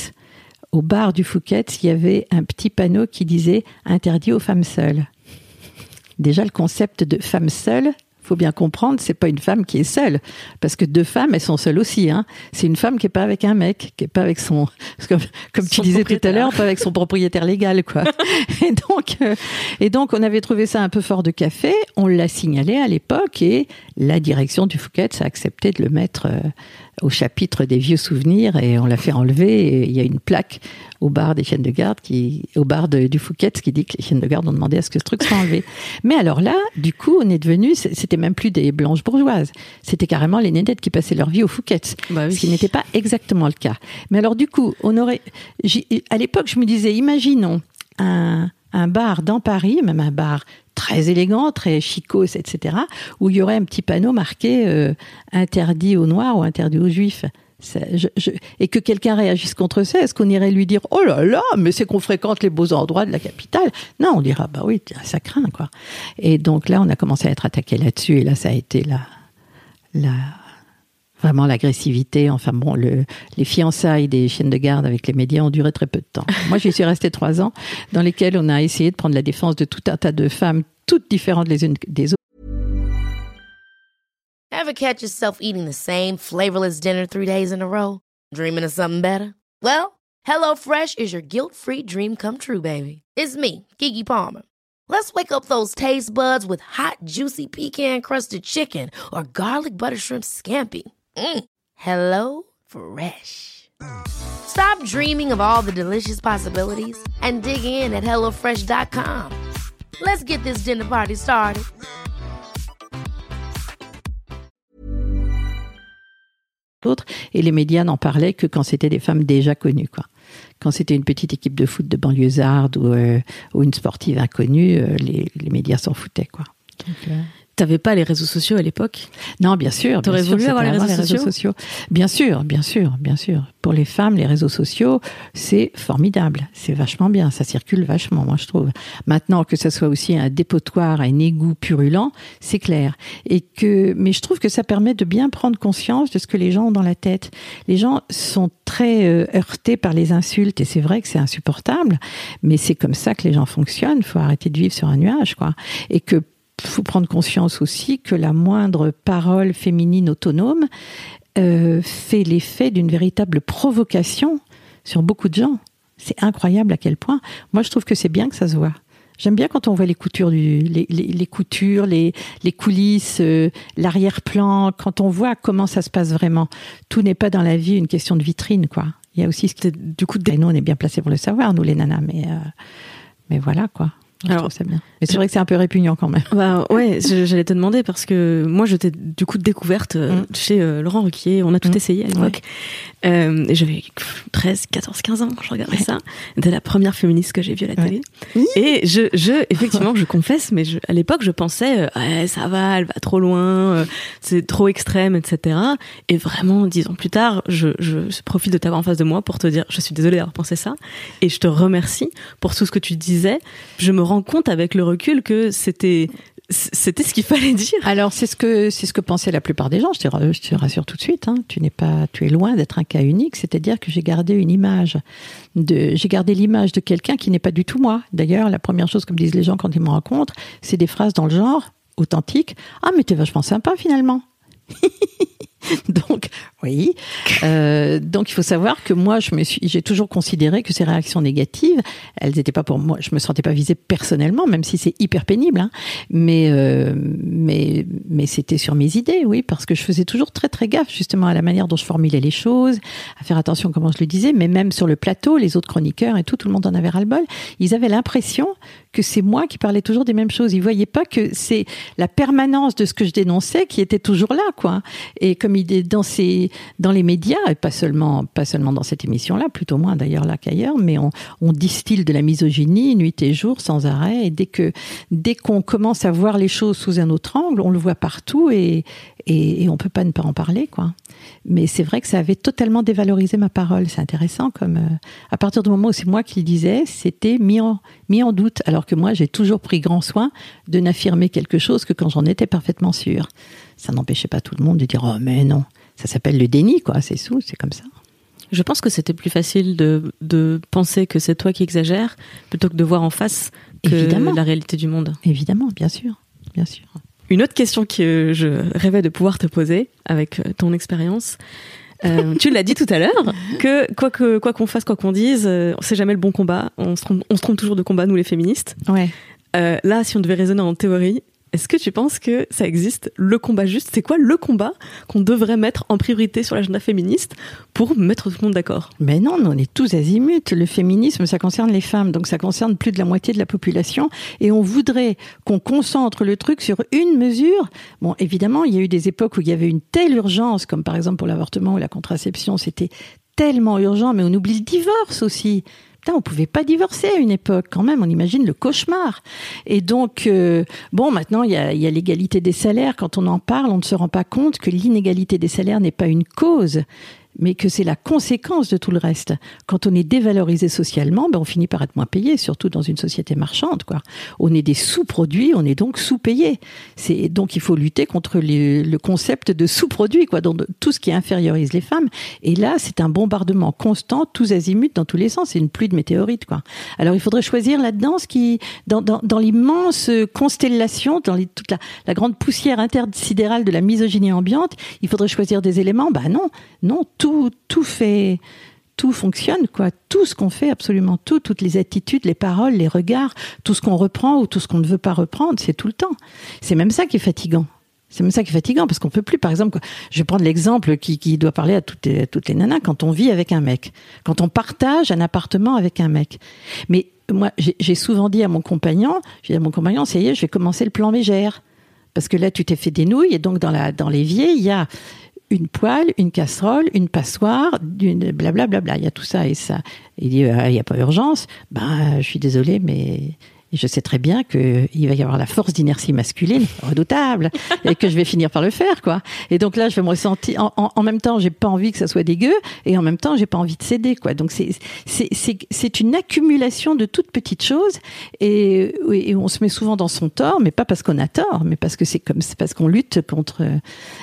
au bar du Fouquet, il y avait un petit panneau qui disait interdit aux femmes seules. Déjà, le concept de femme seule, faut bien comprendre, c'est pas une femme qui est seule, parce que deux femmes, elles sont seules aussi. Hein. C'est une femme qui est pas avec un mec, qui est pas avec son, comme tu disais tout à l'heure, pas avec son propriétaire légal, quoi. et donc, euh, et donc, on avait trouvé ça un peu fort de café. On l'a signalé à l'époque et la direction du Fouquet a accepté de le mettre euh, au chapitre des vieux souvenirs et on l'a fait enlever. Et il y a une plaque au bar des chiennes de garde qui, au bar de- du Fouquet, qui dit que les chiennes de garde ont demandé à ce que ce truc soit enlevé. Mais alors là, du coup, on est devenu, c'était même plus des blanches bourgeoises. C'était carrément les nénettes qui passaient leur vie au Fouquet. Bah oui. Ce qui n'était pas exactement le cas. Mais alors, du coup, on aurait, à l'époque, je me disais, imaginons un, un bar dans Paris, même un bar très élégant, très chicos, etc., où il y aurait un petit panneau marqué euh, interdit aux Noirs ou interdit aux Juifs. Et que quelqu'un réagisse contre ça, est-ce qu'on irait lui dire oh là là, mais c'est qu'on fréquente les beaux endroits de la capitale? Non, on dira bah oui, ça craint quoi. Et donc là, on a commencé à être attaqué là-dessus, et là, ça a été la, la vraiment l'agressivité. Enfin bon, le, les fiançailles des chiennes de garde avec les médias ont duré très peu de temps. Moi, j'y suis restée trois ans, dans lesquels on a essayé de prendre la défense de tout un tas de femmes, toutes différentes les unes des autres. Ever catch yourself eating the same flavorless dinner three days in a row? Dreaming of something better? Well, HelloFresh is your guilt-free dream come true, baby. It's me, Kiki Palmer. Let's wake up those taste buds with hot, juicy pecan-crusted chicken or garlic butter shrimp scampi. Mm. Hello Fresh. Stop dreaming of all the delicious possibilities and dig in at HelloFresh.com. Let's get this dinner party started. Et les médias n'en parlaient que quand c'était des femmes déjà connues, quoi. Quand c'était une petite équipe de foot de banlieusarde ou, euh, ou une sportive inconnue, euh, les, les, médias s'en foutaient, quoi. Euh... T'avais pas les réseaux sociaux à l'époque Non, bien sûr. T'aurais voulu avoir les réseaux, les réseaux, sociaux, Bien sûr, bien sûr, bien sûr. Pour les femmes, les réseaux sociaux, c'est formidable. C'est vachement bien. Ça circule vachement, moi, je trouve. Maintenant, que ça soit aussi un dépotoir, un égout purulent, c'est clair. Et que, mais je trouve que ça permet de bien prendre conscience de ce que les gens ont dans la tête. Les gens sont très euh, heurtés par les insultes et c'est vrai que c'est insupportable. Mais c'est comme ça que les gens fonctionnent. Il faut arrêter de vivre sur un nuage, quoi. Et que faut prendre conscience aussi que la moindre parole féminine autonome euh, fait l'effet d'une véritable provocation sur beaucoup de gens. C'est incroyable à quel point. Moi, je trouve que c'est bien que ça se voit. J'aime bien quand on voit les coutures, du, les, les, les coutures, les, les coulisses, euh, l'arrière-plan, quand on voit comment ça se passe vraiment. Tout n'est pas dans la vie une question de vitrine, quoi. Il y a aussi ce du coup, et nous, on est bien placés pour le savoir, nous les nanas, mais euh, mais voilà, quoi. Alors, c'est bien. Mais c'est vrai que c'est un peu répugnant quand même. Bah ouais, j'allais te demander parce que moi j'étais du coup découverte mm. chez euh, Laurent Ruquier, on a tout mm. essayé à l'époque. Ouais. Euh, j'avais 13, 14, 15 ans quand je regardais ouais. ça. C'était la première féministe que j'ai vue à la télé. Et je, je, effectivement, je confesse, mais je, à l'époque je pensais, euh, ouais, ça va, elle va trop loin, euh, c'est trop extrême, etc. Et vraiment, dix ans plus tard, je, je, je profite de t'avoir en face de moi pour te dire, je suis désolée d'avoir pensé ça, et je te remercie pour tout ce que tu disais. Je me rends compte avec le recul que c'était c'était ce qu'il fallait dire. Alors c'est ce que c'est ce que pensaient la plupart des gens. Je te, je te rassure tout de suite. Hein. Tu n'es pas, tu es loin d'être un cas unique. C'est-à-dire que j'ai gardé une image de, j'ai gardé l'image de quelqu'un qui n'est pas du tout moi. D'ailleurs, la première chose que me disent les gens quand ils me rencontrent, c'est des phrases dans le genre authentique. Ah mais t'es vachement sympa finalement. donc, oui. Euh, donc, il faut savoir que moi, je me suis, j'ai toujours considéré que ces réactions négatives, elles n'étaient pas pour moi. Je me sentais pas visée personnellement, même si c'est hyper pénible. Hein. Mais, euh, mais, mais c'était sur mes idées, oui, parce que je faisais toujours très très gaffe justement à la manière dont je formulais les choses, à faire attention à comment je le disais. Mais même sur le plateau, les autres chroniqueurs et tout, tout le monde en avait ras le bol. Ils avaient l'impression que c'est moi qui parlais toujours des mêmes choses. Ils voyaient pas que c'est la permanence de ce que je dénonçais qui était toujours là, quoi. Et comme il est dans ces, dans les médias, et pas seulement, pas seulement dans cette émission-là, plutôt moins d'ailleurs là qu'ailleurs, mais on, on distille de la misogynie nuit et jour sans arrêt. Et dès que, dès qu'on commence à voir les choses sous un autre angle, on le voit partout et, et, et on peut pas ne pas en parler, quoi. Mais c'est vrai que ça avait totalement dévalorisé ma parole. C'est intéressant comme, euh, à partir du moment où c'est moi qui le disais, c'était mis en, mis en doute. Alors que moi, j'ai toujours pris grand soin de n'affirmer quelque chose que quand j'en étais parfaitement sûre. Ça n'empêchait pas tout le monde de dire, oh, mais non. Ça s'appelle le déni, quoi. C'est sous, c'est comme ça. Je pense que c'était plus facile de, de penser que c'est toi qui exagères plutôt que de voir en face que Évidemment. la réalité du monde. Évidemment, bien sûr, bien sûr. Une autre question que je rêvais de pouvoir te poser avec ton expérience. Euh, tu l'as dit tout à l'heure que quoi que quoi qu'on fasse, quoi qu'on dise, euh, c'est jamais le bon combat. On se trompe, on se trompe toujours de combat nous les féministes. Ouais. Euh, là, si on devait raisonner en théorie, est-ce que tu penses que ça existe le combat juste? C'est quoi le combat qu'on devrait mettre en priorité sur l'agenda féministe pour mettre tout le monde d'accord? Mais non, on est tous azimuts. Le féminisme, ça concerne les femmes, donc ça concerne plus de la moitié de la population. Et on voudrait qu'on concentre le truc sur une mesure. Bon, évidemment, il y a eu des époques où il y avait une telle urgence, comme par exemple pour l'avortement ou la contraception, c'était tellement urgent, mais on oublie le divorce aussi. Putain, on pouvait pas divorcer à une époque, quand même. On imagine le cauchemar. Et donc, euh, bon, maintenant il y a, y a l'égalité des salaires. Quand on en parle, on ne se rend pas compte que l'inégalité des salaires n'est pas une cause mais que c'est la conséquence de tout le reste. Quand on est dévalorisé socialement, ben on finit par être moins payé, surtout dans une société marchande. Quoi. On est des sous-produits, on est donc sous-payé. C'est donc il faut lutter contre le concept de sous-produit, quoi, tout ce qui infériorise les femmes. Et là, c'est un bombardement constant, tous azimuts, dans tous les sens. C'est une pluie de météorites, quoi. Alors il faudrait choisir là-dedans ce qui, dans, dans, dans l'immense constellation, dans les, toute la, la grande poussière intersidérale de la misogynie ambiante, il faudrait choisir des éléments. Bah non, non, tout, tout fait, tout fonctionne, quoi. Tout ce qu'on fait, absolument tout, toutes les attitudes, les paroles, les regards, tout ce qu'on reprend ou tout ce qu'on ne veut pas reprendre, c'est tout le temps. C'est même ça qui est fatigant. C'est même ça qui est fatigant parce qu'on peut plus, par exemple, je vais prendre l'exemple qui, qui doit parler à toutes toutes les nanas quand on vit avec un mec, quand on partage un appartement avec un mec. Mais moi, j'ai souvent dit à mon compagnon, j'ai dit à mon compagnon, ça y est, je vais commencer le plan mégère. Parce que là, tu t'es fait des nouilles et donc dans la dans l'évier, il y a une poêle, une casserole, une passoire, blablabla. Il y a tout ça et ça. Il dit, euh, il n'y a pas urgence. Ben, je suis désolée, mais et je sais très bien qu'il va y avoir la force d'inertie masculine redoutable et que je vais finir par le faire, quoi. Et donc là, je vais me ressentir. En, en, même temps, j'ai pas envie que ça soit dégueu et en même temps, j'ai pas envie de céder, quoi. Donc c'est c'est une accumulation de toutes petites choses et, et, on se met souvent dans son tort, mais pas parce qu'on a tort, mais parce que c'est comme c'est parce qu'on lutte contre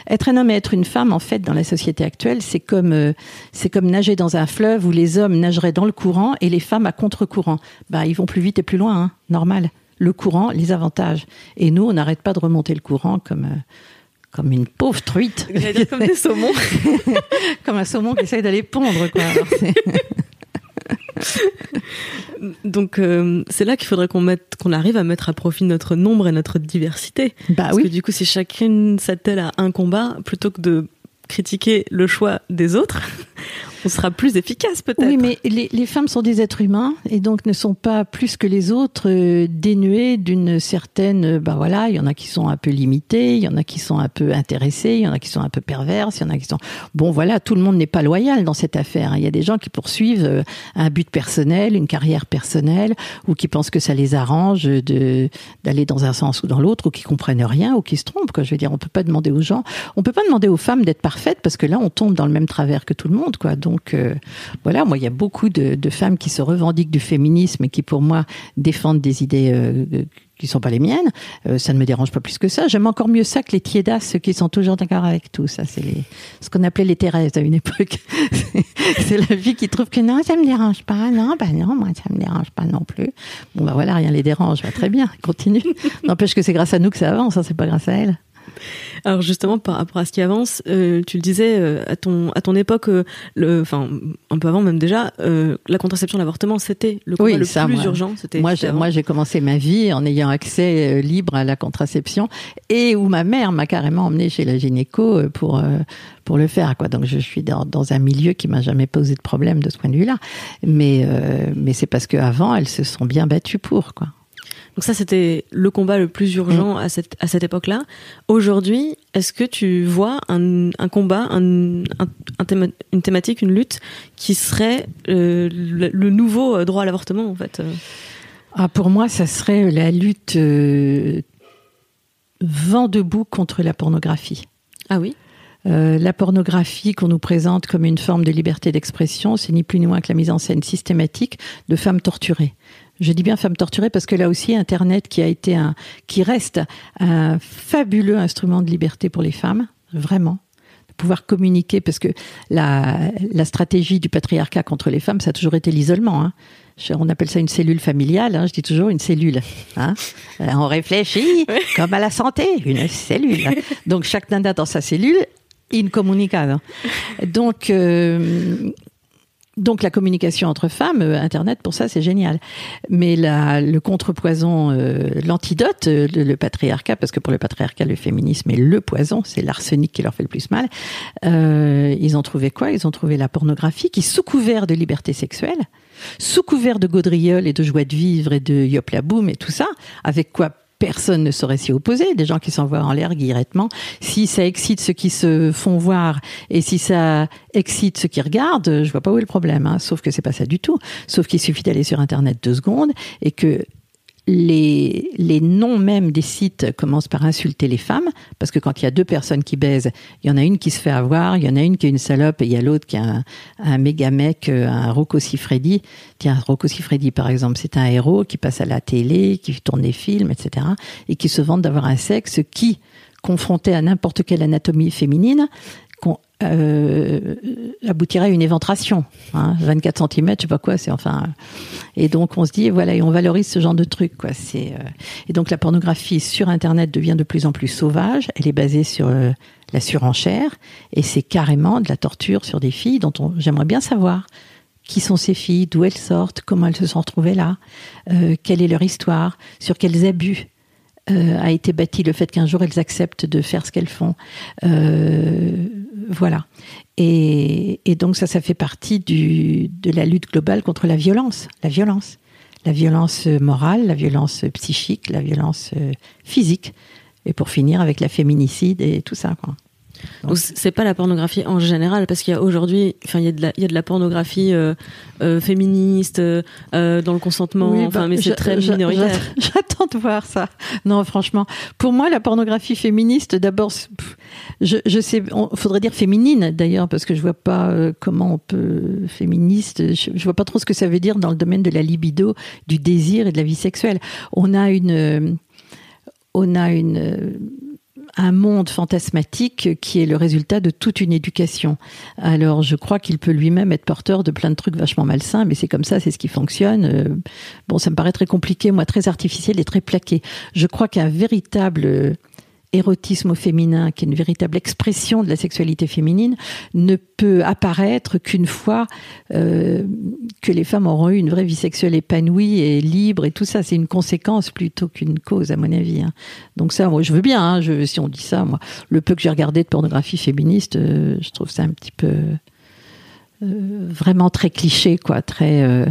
être un homme et être une femme. En fait, dans la société actuelle, c'est comme c'est comme nager dans un fleuve où les hommes nageraient dans le courant et les femmes à contre-courant. Bah, ils vont plus vite et plus loin. Hein normal. Le courant, les avantages. Et nous, on n'arrête pas de remonter le courant comme, euh, comme une pauvre truite. comme des saumons. comme un saumon qui essaye d'aller pondre, quoi. Donc euh, c'est là qu'il faudrait qu'on mette, qu'on arrive à mettre à profit notre nombre et notre diversité. Bah Parce oui. que du coup, si chacune s'attelle à un combat, plutôt que de critiquer le choix des autres, on sera plus efficace peut-être. Oui, mais les, les, femmes sont des êtres humains et donc ne sont pas plus que les autres euh, dénuées d'une certaine. Bah voilà, il y en a qui sont un peu limités, il y en a qui sont un peu intéressés, il y en a qui sont un peu perverses, il y en a qui sont. Bon voilà, tout le monde n'est pas loyal dans cette affaire. Il y a des gens qui poursuivent euh, un but personnel, une carrière personnelle, ou qui pensent que ça les arrange de d'aller dans un sens ou dans l'autre, ou qui comprennent rien, ou qui se trompent. Quoi. Je veux dire, on peut pas demander aux gens, on peut pas demander aux femmes d'être parfaites parce que là, on tombe dans le même travers que tout le monde, quoi. Donc euh, voilà, moi il y a beaucoup de, de, femmes qui se revendiquent du féminisme et qui pour moi défendent des idées euh, qui sont pas les miennes. Euh, ça ne me dérange pas plus que ça. J'aime encore mieux ça que les tiédas, ceux qui sont toujours d'accord avec tout. Ça c'est les, ce qu'on appelait les Thérèse à une époque. c'est la vie qui trouve que non, ça me dérange pas. Non, bah non, moi ça me dérange pas non plus. Bon bah voilà, rien les dérange. Bah, très bien, continue. N'empêche que c'est grâce à nous que ça avance, hein, c'est pas grâce à elle. Alors justement, par rapport à ce qui avance, euh, tu le disais euh, à ton à ton époque, euh, le, enfin un peu avant même déjà, la contraception, l'avortement, c'était le combat oui, le ça, plus moi, urgent. C'était moi, j'ai, moi, j'ai commencé ma vie en ayant accès libre à la contraception et où ma mère m'a carrément emmené chez la gynéco pour pour le faire. Quoi. Donc je suis dans, dans un milieu qui m'a jamais posé de problème de ce point de vue-là. Mais mais c'est parce qu'avant, elles se sont bien battues pour quoi. Donc ça, c'était le combat le plus urgent Mm. à cette, à cette époque-là. Aujourd'hui, est-ce que tu vois un, un combat, un, un, un théma, une thématique, une lutte qui serait euh, le, le, nouveau droit à l'avortement, en fait ah, Pour moi, ça serait la lutte euh, vent debout contre la pornographie. Ah oui? Euh, la pornographie qu'on nous présente comme une forme de liberté d'expression, c'est ni plus ni moins que la mise en scène systématique de femmes torturées. Je dis bien femmes torturées parce que là aussi, Internet qui a été un, qui reste un fabuleux instrument de liberté pour les femmes, vraiment de pouvoir communiquer parce que la, la stratégie du patriarcat contre les femmes, ça a toujours été l'isolement. Hein. On appelle ça une cellule familiale, hein, je dis toujours une cellule. Hein. On réfléchit comme à la santé, une cellule. Donc chaque nana dans sa cellule, incommunicado. Donc, euh, donc la communication entre femmes, euh, Internet, pour ça, c'est génial. Mais le contrepoison, euh, l'antidote, le, le, patriarcat, parce que pour le patriarcat, le féminisme est le poison, c'est l'arsenic qui leur fait le plus mal. Euh, ils ont trouvé quoi? Ils ont trouvé la pornographie qui, sous couvert de liberté sexuelle, sous couvert de gaudriole et de joie de vivre et de yop la boum et tout ça, avec quoi? Personne ne saurait s'y opposer. Des gens qui s'envoient en l'air guillerement. Si ça excite ceux qui se font voir et si ça excite ceux qui regardent, je vois pas où est le problème. Hein. Sauf que c'est pas ça du tout. Sauf qu'il suffit d'aller sur Internet deux secondes et que les, les noms même des sites commencent par insulter les femmes, parce que quand il y a deux personnes qui baisent, il y en a une qui se fait avoir, il y en a une qui est une salope, et il y a l'autre qui est un, un méga mec, euh, un Rocco Siffredi. Tiens, Rocco Siffredi, par exemple, c'est un héros qui passe à la télé, qui tourne des films, etc., et qui se vante d'avoir un sexe qui, confronté à n'importe quelle anatomie féminine, euh, aboutirait à une éventration. Hein, 24 cm, je sais pas quoi, c'est enfin. Et donc on se dit voilà, et on valorise ce genre de truc quoi. C'est euh, et donc la pornographie sur Internet devient de plus en plus sauvage. Elle est basée sur euh, la surenchère et c'est carrément de la torture sur des filles dont on, j'aimerais bien savoir qui sont ces filles, d'où elles sortent, comment elles se sont retrouvées là, euh, quelle est leur histoire, sur quels abus euh, a été bâti le fait qu'un jour elles acceptent de faire ce qu'elles font. Euh, voilà. Et, et, donc ça, ça fait partie du, de la lutte globale contre la violence. La violence. La violence morale, la violence psychique, la violence euh, physique. Et pour finir avec la féminicide et tout ça. Quoi. Donc c'est pas la pornographie en général parce qu'il y a aujourd'hui, enfin il y a de la, il y a de la pornographie euh, euh, féministe euh, dans le consentement, Oui, enfin bah, mais c'est très minoritaire. j'a- J'attends de voir ça. Non, franchement, pour moi, la pornographie féministe, d'abord, je, je sais, on, faudrait dire féminine d'ailleurs, parce que je vois pas comment on peut féministe. Je, je vois pas trop ce que ça veut dire dans le domaine de la libido, du désir et de la vie sexuelle. On a une, on a une un monde fantasmatique qui est le résultat de toute une éducation. Alors, je crois qu'il peut lui-même être porteur de plein de trucs vachement malsains, mais c'est comme ça, c'est ce qui fonctionne. Euh, Bon, ça me paraît très compliqué, moi, très artificiel et très plaqué. Je crois qu'un véritable euh, érotisme féminin, qui est une véritable expression de la sexualité féminine, ne peut apparaître qu'une fois euh, que les femmes auront eu une vraie vie sexuelle épanouie et libre et tout ça. C'est une conséquence plutôt qu'une cause, à mon avis. hein. Donc ça, je veux bien, hein, si on dit ça, moi. Le peu que j'ai regardé de pornographie féministe, euh, je trouve ça un petit peu... euh, vraiment très cliché, quoi, très...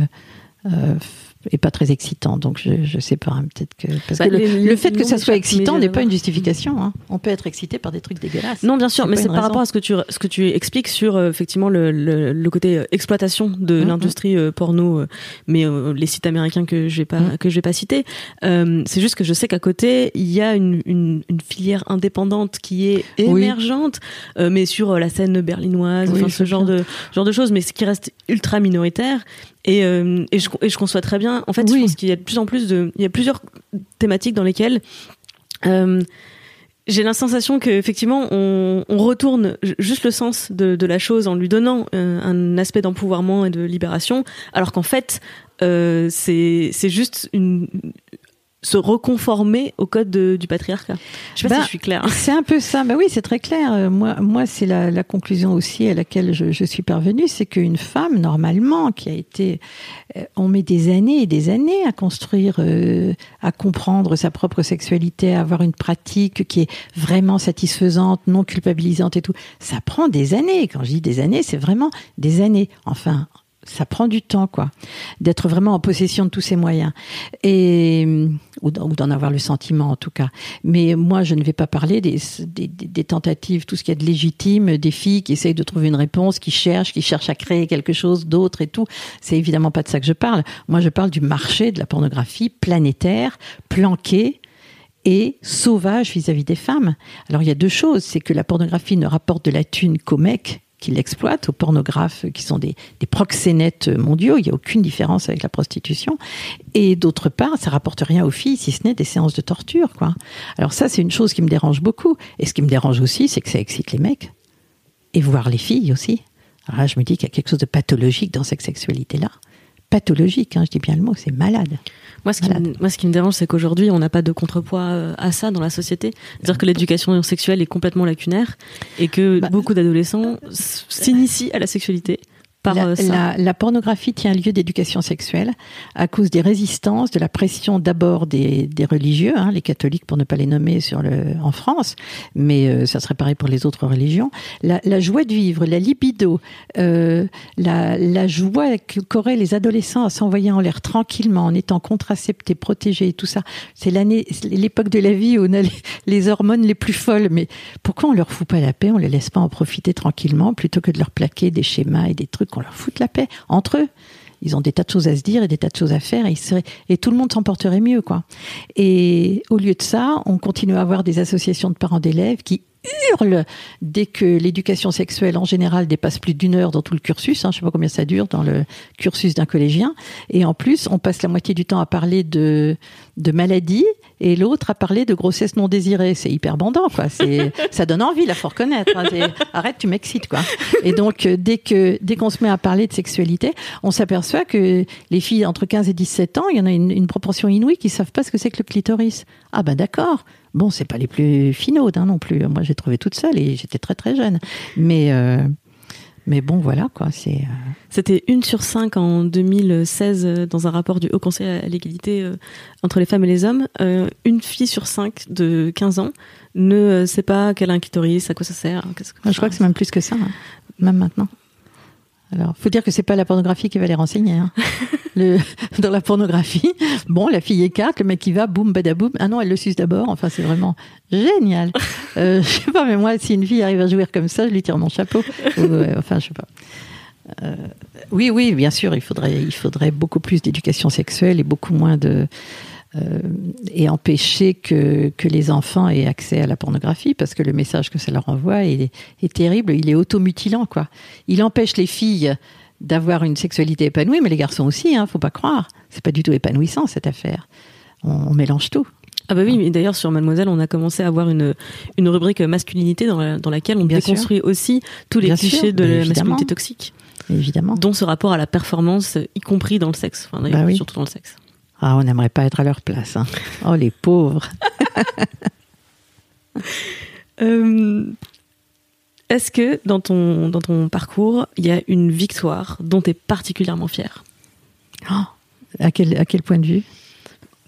et pas très excitant, donc je, je sais pas, hein, peut-être que parce Bah, que le, les- le fait que ça soit excitant n'est pas une justification. Hein. On peut être excité par des trucs dégueulasses. Non, bien sûr, mais c'est par raison. rapport à ce que tu ce que tu expliques sur euh, effectivement le, le, le côté euh, exploitation de Mhm. l'industrie euh, porno, euh, mais euh, les sites américains que je vais pas Mhm. que je vais pas citer. Euh, c'est juste que je sais qu'à côté il y a une, une, une filière indépendante qui est Oui. émergente, euh, mais sur euh, la scène berlinoise, Oui, enfin ce genre bien. de genre de choses, mais ce qui reste ultra minoritaire. Et, euh, et, je, et je conçois très bien. En fait, je Oui. pense qu'il y a de plus en plus de, il y a plusieurs thématiques dans lesquelles euh, j'ai la sensation que effectivement on, on retourne ju- juste le sens de, de la chose en lui donnant euh, un aspect d'empouvoirment et de libération, alors qu'en fait euh, c'est juste une se reconformer au code de- du patriarcat. Je sais pas Ben, si je suis claire. C'est un peu ça. Bah oui, c'est très clair. Euh, Moi, moi, c'est la, la conclusion aussi à laquelle je, je suis parvenue, c'est qu'une femme, normalement, qui a été, euh, on met des années et des années à construire, euh, à comprendre sa propre sexualité, à avoir une pratique qui est vraiment satisfaisante, non culpabilisante et tout. Ça prend des années. Quand je dis des années, c'est vraiment des années. Enfin. Ça prend du temps, quoi, d'être vraiment en possession de tous ces moyens, et ou d'en avoir le sentiment, en tout cas. Mais moi, je ne vais pas parler des, tentatives, tout ce qu'il y a de légitime, des filles qui essayent de trouver une réponse, qui cherchent, qui cherchent à créer quelque chose d'autre et tout. C'est évidemment pas de ça que je parle. Moi, je parle du marché de la pornographie planétaire, planqué et sauvage vis-à-vis des femmes. Alors, il y a deux choses. C'est que la pornographie ne rapporte de la thune qu'aux mecs qui l'exploitent, aux pornographes qui sont des, proxénètes mondiaux. Il n'y a aucune différence avec la prostitution. Et d'autre part, ça rapporte rien aux filles, si ce n'est des séances de torture, quoi. Alors ça, c'est une chose qui me dérange beaucoup. Et ce qui me dérange aussi, c'est que ça excite les mecs. Et voir les filles aussi. Alors là, je me dis qu'il y a quelque chose de pathologique dans cette sexualité-là. Pathologique, hein, je dis bien le mot, c'est malade. Moi, ce qui, me, moi, ce qui me dérange, c'est qu'aujourd'hui, on n'a pas de contrepoids euh, à ça dans la société. C'est-à-dire que l'éducation sexuelle est complètement lacunaire et que Bah, beaucoup d'adolescents s'initient à la sexualité par la, euh, ça. la- la pornographie tient lieu d'éducation sexuelle à cause des résistances, de la pression d'abord des, des religieux, hein, les catholiques pour ne pas les nommer sur le, en France, mais euh, ça serait pareil pour les autres religions. La, la joie de vivre, la libido, euh, la, la joie qu'auraient les adolescents à s'envoyer en l'air tranquillement, en étant contraceptés, protégés et tout ça. C'est l'année, c'est l'époque de la vie où on a les, les hormones les plus folles. Mais pourquoi on leur fout pas la paix? On les laisse pas en profiter tranquillement plutôt que de leur plaquer des schémas et des trucs qu'on leur foute la paix entre eux. ils ont des tas de choses à se dire et des tas de choses à faire, et, tout le monde s'en porterait mieux, quoi. Et au lieu de ça, on continue à avoir des associations de parents d'élèves qui hurlent dès que l'éducation sexuelle en général dépasse plus d'une heure dans tout le cursus. Hein, je sais pas combien ça dure dans le cursus d'un collégien. Et en plus, on passe la moitié du temps à parler de de maladies et l'autre à parler de grossesse non désirée. C'est hyper bandant, quoi. C'est ça donne envie, là, faut reconnaître. hein. Arrête, tu m'excites, quoi. Et donc, euh, dès que dès qu'on se met à parler de sexualité, on s'aperçoit que les filles entre 15 et 17 ans, il y en a une, une proportion inouïe qui savent pas ce que c'est que le clitoris. Ah ben d'accord. Bon, c'est pas les plus finaudes hein, non plus. Moi, j'ai trouvé toute seule et j'étais très très jeune. Mais euh, mais bon, voilà quoi. C'est euh, C'était une sur cinq en 2016 euh, dans un rapport du Haut Conseil à l'égalité euh, entre les femmes et les hommes. Une fille sur cinq de 15 ans ne sait pas quel est un clitoris, à quoi ça sert. que- Moi, je crois que c'est même plus que ça, hein, même maintenant. Alors, faut dire que c'est pas la pornographie qui va les renseigner. hein. Le, dans la pornographie, bon, la fille écarte, le mec qui va, boum, badaboum. Ah non, elle le suce d'abord. Enfin, c'est vraiment génial. Euh, je sais pas, mais moi, si une fille arrive à jouir comme ça, je lui tire mon chapeau. Ou, euh, enfin, je sais pas. Euh, oui, oui, bien sûr, il faudrait, il faudrait beaucoup plus d'éducation sexuelle et beaucoup moins de et empêcher que, que les enfants aient accès à la pornographie parce que le message que ça leur envoie est, est terrible, il est automutilant quoi. Il empêche les filles d'avoir une sexualité épanouie, mais les garçons aussi, hein, faut pas croire. C'est pas du tout épanouissant cette affaire. On, on mélange tout. Ah bah oui, mais d'ailleurs sur Mademoiselle, on a commencé à avoir une, une rubrique masculinité dans, la- dans laquelle on Bien déconstruit aussi tous les Bien clichés sûr, de la évidemment. masculinité toxique, Évidemment. dont ce rapport à la performance, y compris dans le sexe, enfin, Bah oui. surtout dans le sexe. Ah, on n'aimerait pas être à leur place. Hein. Oh les pauvres. Euh, Est-ce que dans ton, dans ton parcours, il y a une victoire dont tu es particulièrement fière? Oh, à quel à quel point de vue?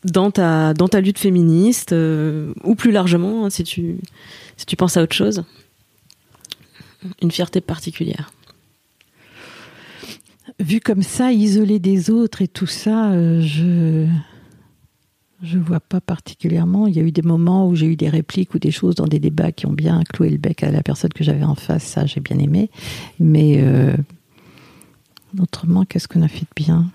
Dans ta, dans ta lutte féministe, euh, ou plus largement, hein, si, tu, si tu penses à autre chose? Une fierté particulière. Vu comme ça, isolé des autres et tout ça, euh, je je vois pas particulièrement. Il y a eu des moments où j'ai eu des répliques ou des choses dans des débats qui ont bien cloué le bec à la personne que j'avais en face. Ça, j'ai bien aimé. Mais euh, autrement, qu'est-ce qu'on a fait de bien?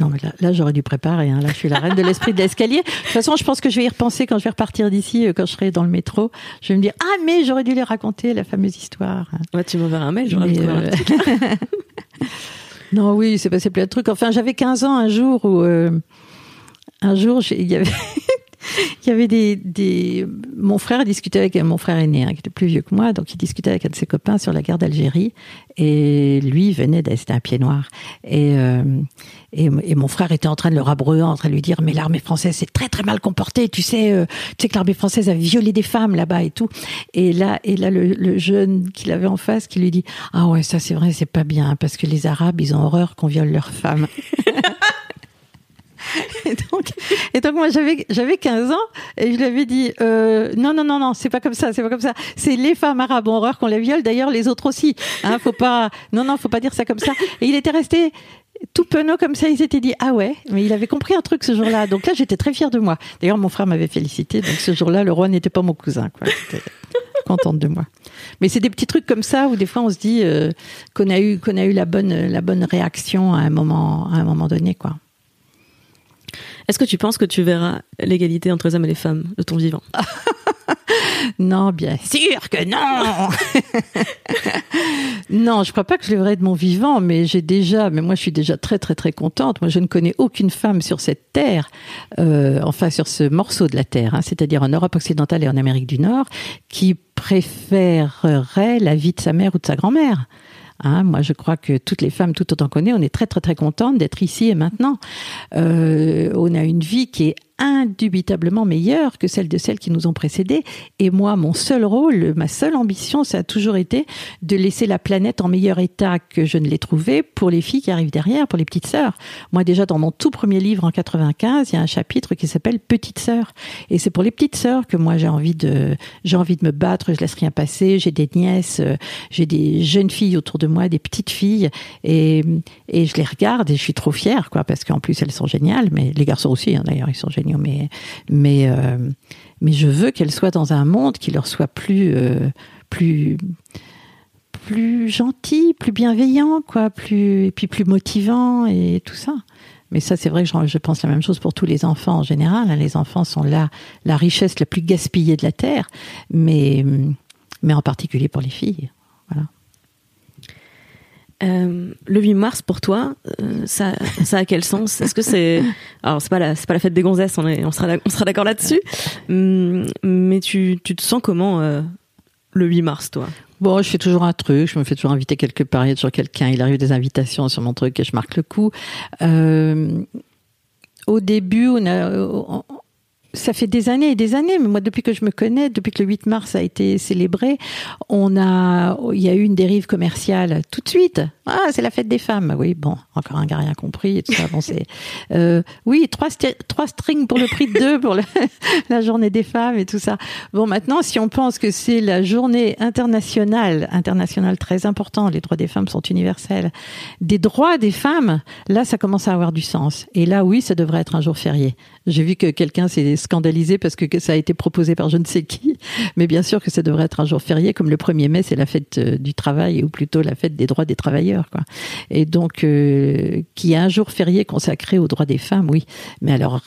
Non, mais là, là, j'aurais dû préparer. hein. Là, je suis la reine de l'esprit de l'escalier. De toute façon, je pense que je vais y repenser quand je vais repartir d'ici, euh, quand je serai dans le métro. Je vais me dire Ah, mais j'aurais dû les raconter, la fameuse histoire. Ouais, tu m'enverras un mail, j'aurais euh. Non, oui, c'est passé plein de trucs. Enfin, j'avais 15 ans un jour où. euh, un jour, il y avait. Il y avait des, des... Mon frère discutait avec mon frère aîné, hein, qui était plus vieux que moi, donc il discutait avec un de ses copains sur la guerre d'Algérie. Et lui venait d'être c'était un pied noir. Et, euh, et, mon frère était en train de le rabreuer, en train de lui dire Mais l'armée française s'est très très mal comportée. Tu sais, euh, tu sais que l'armée française a violé des femmes là-bas et tout. Et là, et là le, le jeune qu'il avait en face qui lui dit Ah ouais, ça c'est vrai, c'est pas bien, parce que les Arabes, ils ont horreur qu'on viole leurs femmes. Et donc, moi j'avais j'avais 15 ans et je lui avais dit euh, non non non non c'est pas comme ça c'est pas comme ça. C'est les femmes arabes ont horreur qu'on les viole d'ailleurs les autres aussi hein faut pas non non faut pas dire ça comme ça. Et il était resté tout penaud comme ça il s'était dit ah ouais mais il avait compris un truc ce jour-là. Donc là j'étais très fière de moi. D'ailleurs mon frère m'avait félicité donc ce jour-là le roi n'était pas mon cousin quoi. J'étais contente de moi. Mais c'est des petits trucs comme ça où des fois on se dit euh, qu'on a eu qu'on a eu la bonne la bonne réaction à un moment à un moment donné quoi Est-ce que tu penses que tu verras l'égalité entre les hommes et les femmes de ton vivant Non, bien sûr que non. non, je crois pas que je le verrai de mon vivant, mais j'ai déjà, mais moi je suis déjà très très très contente. Moi, je ne connais aucune femme sur cette terre, euh, enfin sur ce morceau de la terre, hein, c'est-à-dire en Europe occidentale et en Amérique du Nord, qui préférerait la vie de sa mère ou de sa grand-mère. Hein, moi, je crois que toutes les femmes, tout autant qu'on est, on est très très très contentes d'être ici et maintenant. Euh, on a une vie qui est indubitablement meilleure que celle de celles qui nous ont précédées. Et moi, mon seul rôle, ma seule ambition, ça a toujours été de laisser la planète en meilleur état que je ne l'ai trouvée pour les filles qui arrivent derrière, pour les petites sœurs. Moi, déjà, dans mon tout premier livre en 95, il y a un chapitre qui s'appelle Petites sœurs. Et c'est pour les petites sœurs que moi, j'ai envie de, j'ai envie de me battre, je laisse rien passer. J'ai des nièces, euh, j'ai des jeunes filles autour de moi, des petites filles. Et, et je les regarde et je suis trop fière, quoi, parce qu'en plus, elles sont géniales. Mais les garçons aussi, hein, d'ailleurs, ils sont géniaux. Mais, mais, euh, mais je veux qu'elles soient dans un monde qui leur soit plus, euh, plus, plus gentil, plus bienveillant, quoi, plus et puis plus motivant et tout ça. Mais ça, c'est vrai que je, pense la même chose pour tous les enfants en général. Hein. Les enfants sont là la richesse la plus gaspillée de la terre, mais mais en particulier pour les filles. Euh, le 8 mars pour toi, euh, ça, ça a quel sens? Est-ce que c'est alors c'est pas la c'est pas la fête des gonzesses, on est on sera on sera d'accord là-dessus. Hum, mais tu tu te sens comment euh, le 8 mars toi? Bon, je fais toujours un truc, je me fais toujours inviter quelque part, il y a toujours quelqu'un, il arrive des invitations sur mon truc et je marque le coup. au début, on a, ça fait des années et des années, mais moi, depuis que je me connais, depuis que le 8 mars a été célébré, on a, il y a eu une dérive commerciale tout de suite. Ah, c'est la fête des femmes. Oui, bon, encore un gars rien compris tout ça. Bon, euh, oui, trois, strings pour le prix de deux pour la journée des femmes et tout ça. Bon, maintenant, si on pense que c'est la journée internationale, internationale très importante, les droits des femmes sont universels, des droits des femmes, là, ça commence à avoir du sens. Et là, oui, ça devrait être un jour férié. J'ai vu que quelqu'un s'est scandalisé parce que ça a été proposé par je ne sais qui. Mais bien sûr que ça devrait être un jour férié, comme le 1er mai, c'est la fête euh, du travail, ou plutôt la fête des droits des travailleurs. Quoi. Et donc, euh, qu'il y ait un jour férié consacré aux droits des femmes, oui. Mais alors,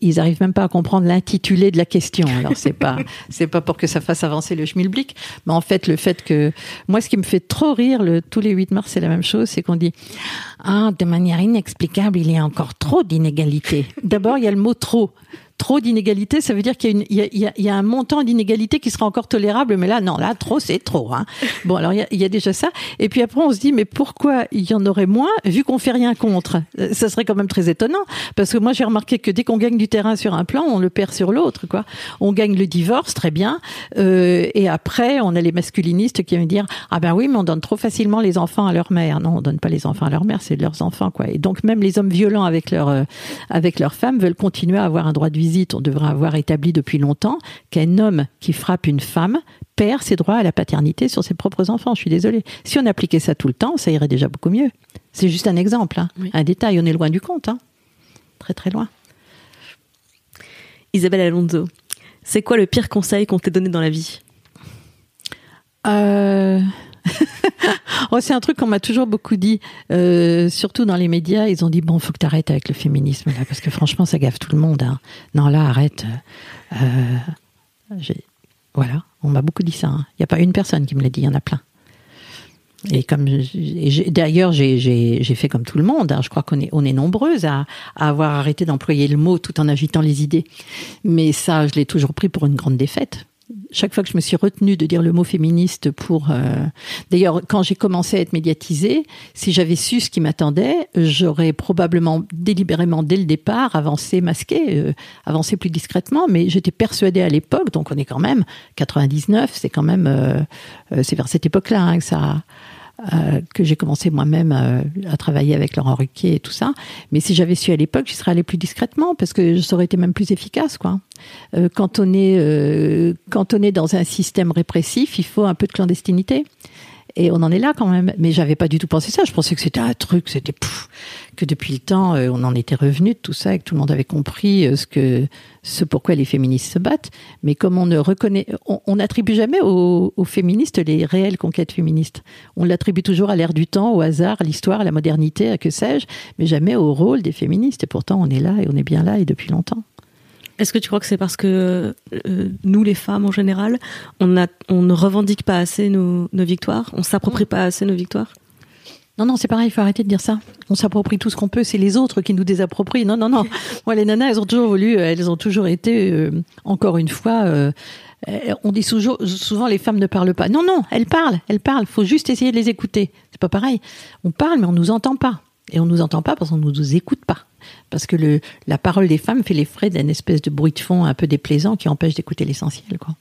ils arrivent même pas à comprendre l'intitulé de la question. Alors, c'est pas, c'est pas pour que ça fasse avancer le schmilblick, mais en fait, le fait que, moi, ce qui me fait trop rire, le, tous les 8 mars, c'est la même chose, c'est qu'on dit, ah, de manière inexplicable, il y a encore trop d'inégalités. D'abord, il y a le mot trop trop d'inégalités, ça veut dire qu'il y, a, un montant d'inégalité qui sera encore tolérable, mais là, non, là, trop, c'est trop. Hein. Bon, alors il y, a, déjà ça. Et puis après, on se dit, mais pourquoi il y en aurait moins, vu qu'on fait rien contre? Euh, Ça serait quand même très étonnant, parce que moi, j'ai remarqué que dès qu'on gagne du terrain sur un plan, on le perd sur l'autre. quoi. On gagne le divorce, très bien, euh, et après, on a les masculinistes qui vont dire, ah ben oui, mais on donne trop facilement les enfants à leur mère. Non, on donne pas les enfants à leur mère, c'est leurs enfants, quoi. Et donc même les hommes violents avec leur euh, avec leurs femmes veulent continuer à avoir un droit de vie on devrait avoir établi depuis longtemps qu'un homme qui frappe une femme perd ses droits à la paternité sur ses propres enfants. Je suis désolée. Si on appliquait ça tout le temps, ça irait déjà beaucoup mieux. C'est juste un exemple, hein. un détail. On est loin du compte, hein. très très loin. Isabelle Alonso, c'est quoi le pire conseil qu'on t'ait donné dans la vie? Euh... oh, c'est un truc qu'on m'a toujours beaucoup dit, euh, surtout dans les médias. Ils ont dit bon, faut que tu arrêtes avec le féminisme là, parce que franchement, ça gaffe tout le monde. Hein. Non, là, arrête. Euh, voilà, on m'a beaucoup dit ça. Hein. Il n'y a pas une personne qui me l'a dit, il y en a plein. Et comme d'ailleurs, j'ai fait comme tout le monde. Hein. Je crois qu'on est, on est nombreuses à, à avoir arrêté d'employer le mot tout en agitant les idées. Mais ça, je l'ai toujours pris pour une grande défaite chaque fois que je me suis retenue de dire le mot féministe pour... Euh, d'ailleurs, quand j'ai commencé à être médiatisée, si j'avais su ce qui m'attendait, j'aurais probablement délibérément, dès le départ, avancé masqué, euh, avancé plus discrètement, mais j'étais persuadée à l'époque, donc on est quand même 99, c'est quand même... Euh, c'est vers cette époque-là hein, que ça euh, que j'ai commencé moi-même euh, à travailler avec Laurent Ruquier et tout ça. Mais si j'avais su à l'époque, j'y serais allée plus discrètement parce que ça aurait été même plus efficace, quoi. Euh, quand on est euh, quand on est dans un système répressif, il faut un peu de clandestinité. Et on en est là quand même. Mais j'avais pas du tout pensé ça. Je pensais que c'était un truc, c'était que depuis le temps, euh, on en était revenu de tout ça et que tout le monde avait compris euh, ce que, ce pourquoi les féministes se battent. Mais comme on ne reconnaît, on n'attribue jamais aux, aux, féministes les réelles conquêtes féministes. On l'attribue toujours à l'ère du temps, au hasard, à l'histoire, à la modernité, à que sais-je, mais jamais au rôle des féministes. Et pourtant, on est là et on est bien là et depuis longtemps. Est-ce que tu crois que c'est parce que euh, nous, les femmes en général, on, a, on ne revendique pas assez nos, nos victoires? On s'approprie pas assez nos victoires? Non, non, c'est pareil, il faut arrêter de dire ça. On s'approprie tout ce qu'on peut, c'est les autres qui nous désapproprient. Non, non, non. Moi, les nanas, elles ont toujours voulu, euh, elles ont toujours été, euh, encore une fois, on dit souvent, souvent les femmes ne parlent pas. Non, non, elles parlent, elles parlent. Il faut juste essayer de les écouter. C'est pas pareil. On parle, mais on nous entend pas. Et on nous entend pas parce qu'on nous écoute pas parce que le, la parole des femmes fait les frais d'une espèce de bruit de fond un peu déplaisant qui empêche d'écouter l'essentiel. Quoi.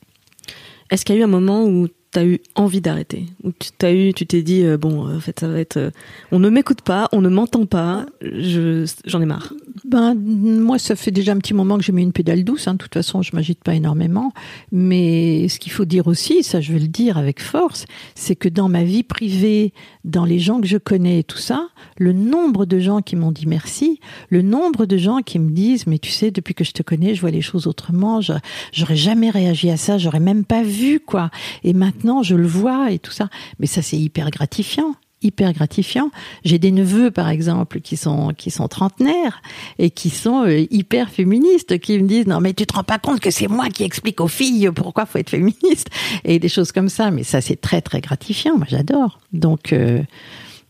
Est-ce qu'il y a eu un moment où tu as eu envie d'arrêter? Où tu t'as eu, tu t'es dit, euh, bon, en fait, ça va être... Euh, on ne m'écoute pas, on ne m'entend pas, je, j'en ai marre Ben, moi, ça fait déjà un petit moment que j'ai mis une pédale douce. Hein. De toute façon, je m'agite pas énormément. Mais ce qu'il faut dire aussi, ça je vais le dire avec force, c'est que dans ma vie privée, dans les gens que je connais et tout ça, le nombre de gens qui m'ont dit merci, le nombre de gens qui me disent, mais tu sais, depuis que je te connais, je vois les choses autrement, j'aurais jamais réagi à ça, j'aurais même pas vu, quoi. Et maintenant, je le vois et tout ça. Mais ça, c'est hyper gratifiant hyper gratifiant. J'ai des neveux, par exemple, qui sont qui sont trentenaires et qui sont euh, hyper féministes, qui me disent non mais tu te rends pas compte que c'est moi qui explique aux filles pourquoi faut être féministe et des choses comme ça. Mais ça c'est très très gratifiant. Moi j'adore. Donc euh,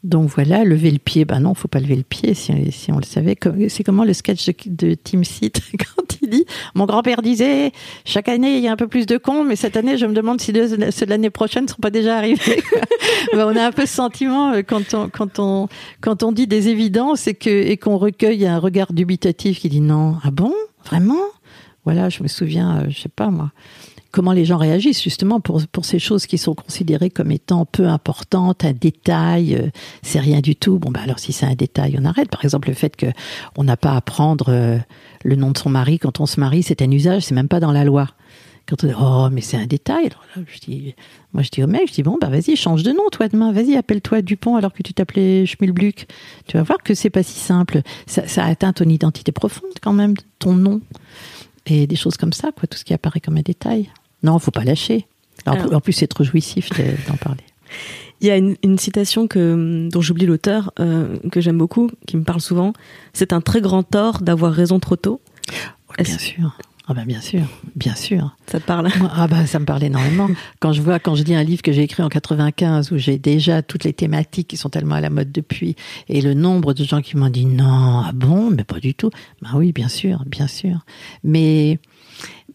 donc voilà, lever le pied, ben non, faut pas lever le pied si, on le savait. C'est comment le sketch de, Tim Seat quand il dit Mon grand-père disait chaque année il y a un peu plus de cons, mais cette année je me demande si ceux de l'année prochaine ne seront pas déjà arrivés. ben, on a un peu ce sentiment euh, quand on dit des évidences et qu'on recueille un regard dubitatif qui dit non, ah bon, vraiment? Voilà, je me souviens, euh, je sais pas moi comment les gens réagissent justement pour, pour ces choses qui sont considérées comme étant peu importantes, un détail, euh, c'est rien du tout. Bon, bah alors si c'est un détail, on arrête. Par exemple, le fait que on n'a pas à prendre euh, le nom de son mari quand on se marie, c'est un usage, c'est même pas dans la loi. Quand on dit, oh, mais c'est un détail. Alors là, je dis, moi, je dis au mec, je dis, bon, bah, vas-y, change de nom, toi, demain. Vas-y, appelle-toi Dupont alors que tu t'appelais Schmilbluck. Tu vas voir que c'est pas si simple. Ça, atteint ton identité profonde, quand même, ton nom. Et des choses comme ça, quoi, tout ce qui apparaît comme un détail. Non, faut pas lâcher. En plus, c'est trop jouissif d'en parler. Il y a une, citation que, dont j'oublie l'auteur, euh, que j'aime beaucoup, qui me parle souvent. C'est un très grand tort d'avoir raison trop tôt. bien sûr. Ah ben bien sûr, bien sûr. Ça te parle? Ah ben ça me parle énormément. Quand je vois, quand je lis un livre que j'ai écrit en 95 où j'ai déjà toutes les thématiques qui sont tellement à la mode depuis et le nombre de gens qui m'ont dit non, ah bon, mais pas du tout. Ben oui, bien sûr, bien sûr. Mais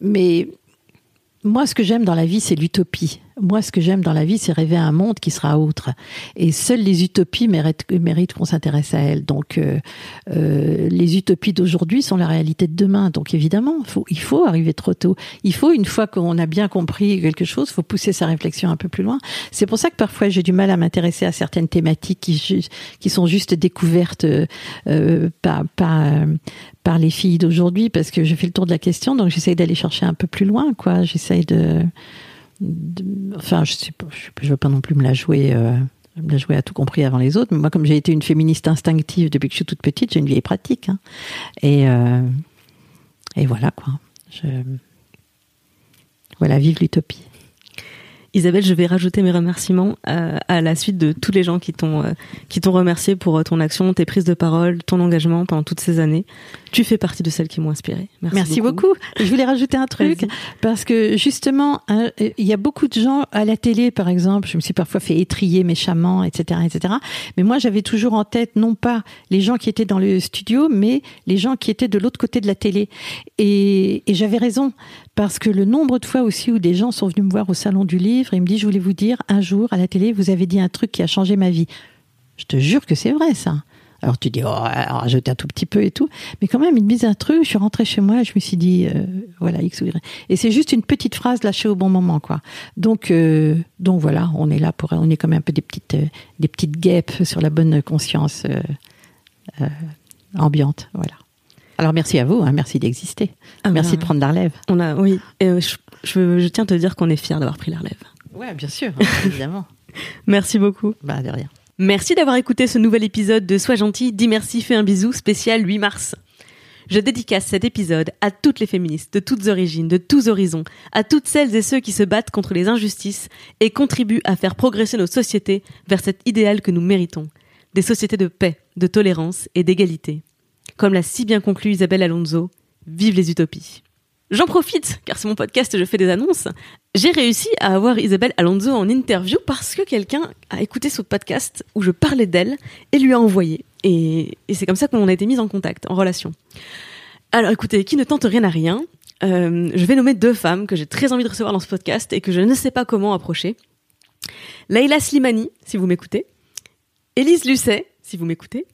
mais moi, ce que j'aime dans la vie, c'est l'utopie. Moi, ce que j'aime dans la vie, c'est rêver un monde qui sera autre. Et seules les utopies méritent, qu'on s'intéresse à elles. Donc, euh, euh, les utopies d'aujourd'hui sont la réalité de demain. Donc, évidemment, faut, il faut arriver trop tôt. Il faut, une fois qu'on a bien compris quelque chose, faut pousser sa réflexion un peu plus loin. C'est pour ça que parfois j'ai du mal à m'intéresser à certaines thématiques qui, sont juste découvertes euh, par les filles d'aujourd'hui, parce que je fais le tour de la question, donc j'essaye d'aller chercher un peu plus loin, quoi. J'essaye de enfin, je je, veux pas non plus me la jouer. Euh, me la jouer à tout compris avant les autres. Mais moi, comme j'ai été une féministe instinctive depuis que je suis toute petite, j'ai une vieille pratique. Hein. Et, euh, et voilà, quoi. Voilà, vive l'utopie. Isabelle, je vais rajouter mes remerciements à, à la suite de tous les gens qui t'ont euh, qui t'ont remercié pour euh, ton action, tes prises de parole, ton engagement pendant toutes ces années. Tu fais partie de celles qui m'ont inspirée. Merci, Merci beaucoup. Je voulais rajouter un truc parce que justement, hein, il y a beaucoup de gens à la télé, par exemple. Je me suis parfois fait étrier méchamment, etc., etc. Mais moi, j'avais toujours en tête non pas les gens qui étaient dans le studio, mais les gens qui étaient de l'autre côté de la télé. Et, et j'avais raison parce que le nombre de fois aussi où des gens sont venus me voir au salon du livre et me disent, je voulais vous dire, un jour à la télé, vous avez dit un truc qui a changé ma vie. Je te jure que c'est vrai ça. Alors tu dis, oh, rajouter un tout petit peu et tout. Mais quand même, me disent un truc, je suis rentrée chez moi, je me suis dit, euh, voilà, X ou Y. Et c'est juste une petite phrase lâchée au bon moment, quoi. Donc, euh, donc voilà, on est là pour, on est comme un peu des petites, euh, des petites guêpes sur la bonne conscience ambiante, voilà. Alors merci à vous, hein, merci d'exister. Ah merci bah, de prendre la relève. On a, oui, et je, je, tiens à te dire qu'on est fiers d'avoir pris la relève. Ouais, bien sûr, évidemment. merci beaucoup. Bah de rien. Merci d'avoir écouté ce nouvel épisode de Sois gentil, dis merci, fais un bisou spécial 8 mars. Je dédicace cet épisode à toutes les féministes de toutes origines, de tous horizons, à toutes celles et ceux qui se battent contre les injustices et contribuent à faire progresser nos sociétés vers cet idéal que nous méritons. Des sociétés de paix, de tolérance et d'égalité. Comme l'a si bien conclu Isabelle Alonso, vive les utopies. J'en profite, car c'est mon podcast je fais des annonces. J'ai réussi à avoir Isabelle Alonso en interview parce que quelqu'un a écouté ce podcast où je parlais d'elle et lui a envoyé. Et, c'est comme ça qu'on a été mis en contact, en relation. Alors écoutez, qui ne tente rien à rien, euh, je vais nommer deux femmes que j'ai très envie de recevoir dans ce podcast et que je ne sais pas comment approcher. Leila Slimani, si vous m'écoutez. Élise Lucet, si vous m'écoutez.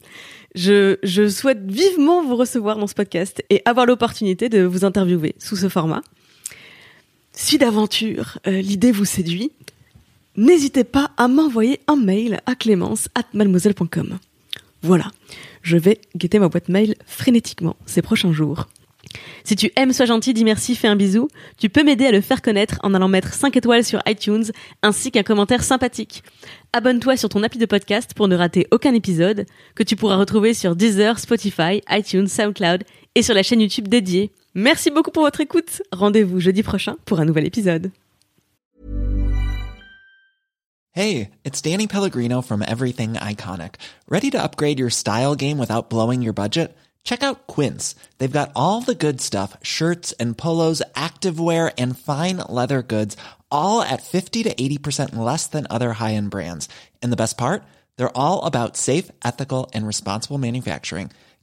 Je, souhaite vivement vous recevoir dans ce podcast et avoir l'opportunité de vous interviewer sous ce format. Si d'aventure euh, l'idée vous séduit, n'hésitez pas à m'envoyer un mail à clémence at mademoiselle.com. Voilà, je vais guetter ma boîte mail frénétiquement ces prochains jours. Si tu aimes Sois gentil, dis merci, fais un bisou, tu peux m'aider à le faire connaître en allant mettre 5 étoiles sur iTunes ainsi qu'un commentaire sympathique. Abonne-toi sur ton appli de podcast pour ne rater aucun épisode que tu pourras retrouver sur Deezer, Spotify, iTunes, SoundCloud et sur la chaîne YouTube dédiée. Merci beaucoup pour votre écoute. Rendez-vous jeudi prochain pour un nouvel épisode. Hey, it's Danny Pellegrino from Everything Iconic. Ready to upgrade your style game without blowing your budget? Check out Quince. They've got all the good stuff, shirts and polos, activewear and fine leather goods, all at 50 to 80% less than other high-end brands. And the best part? They're all about safe, ethical and responsible manufacturing.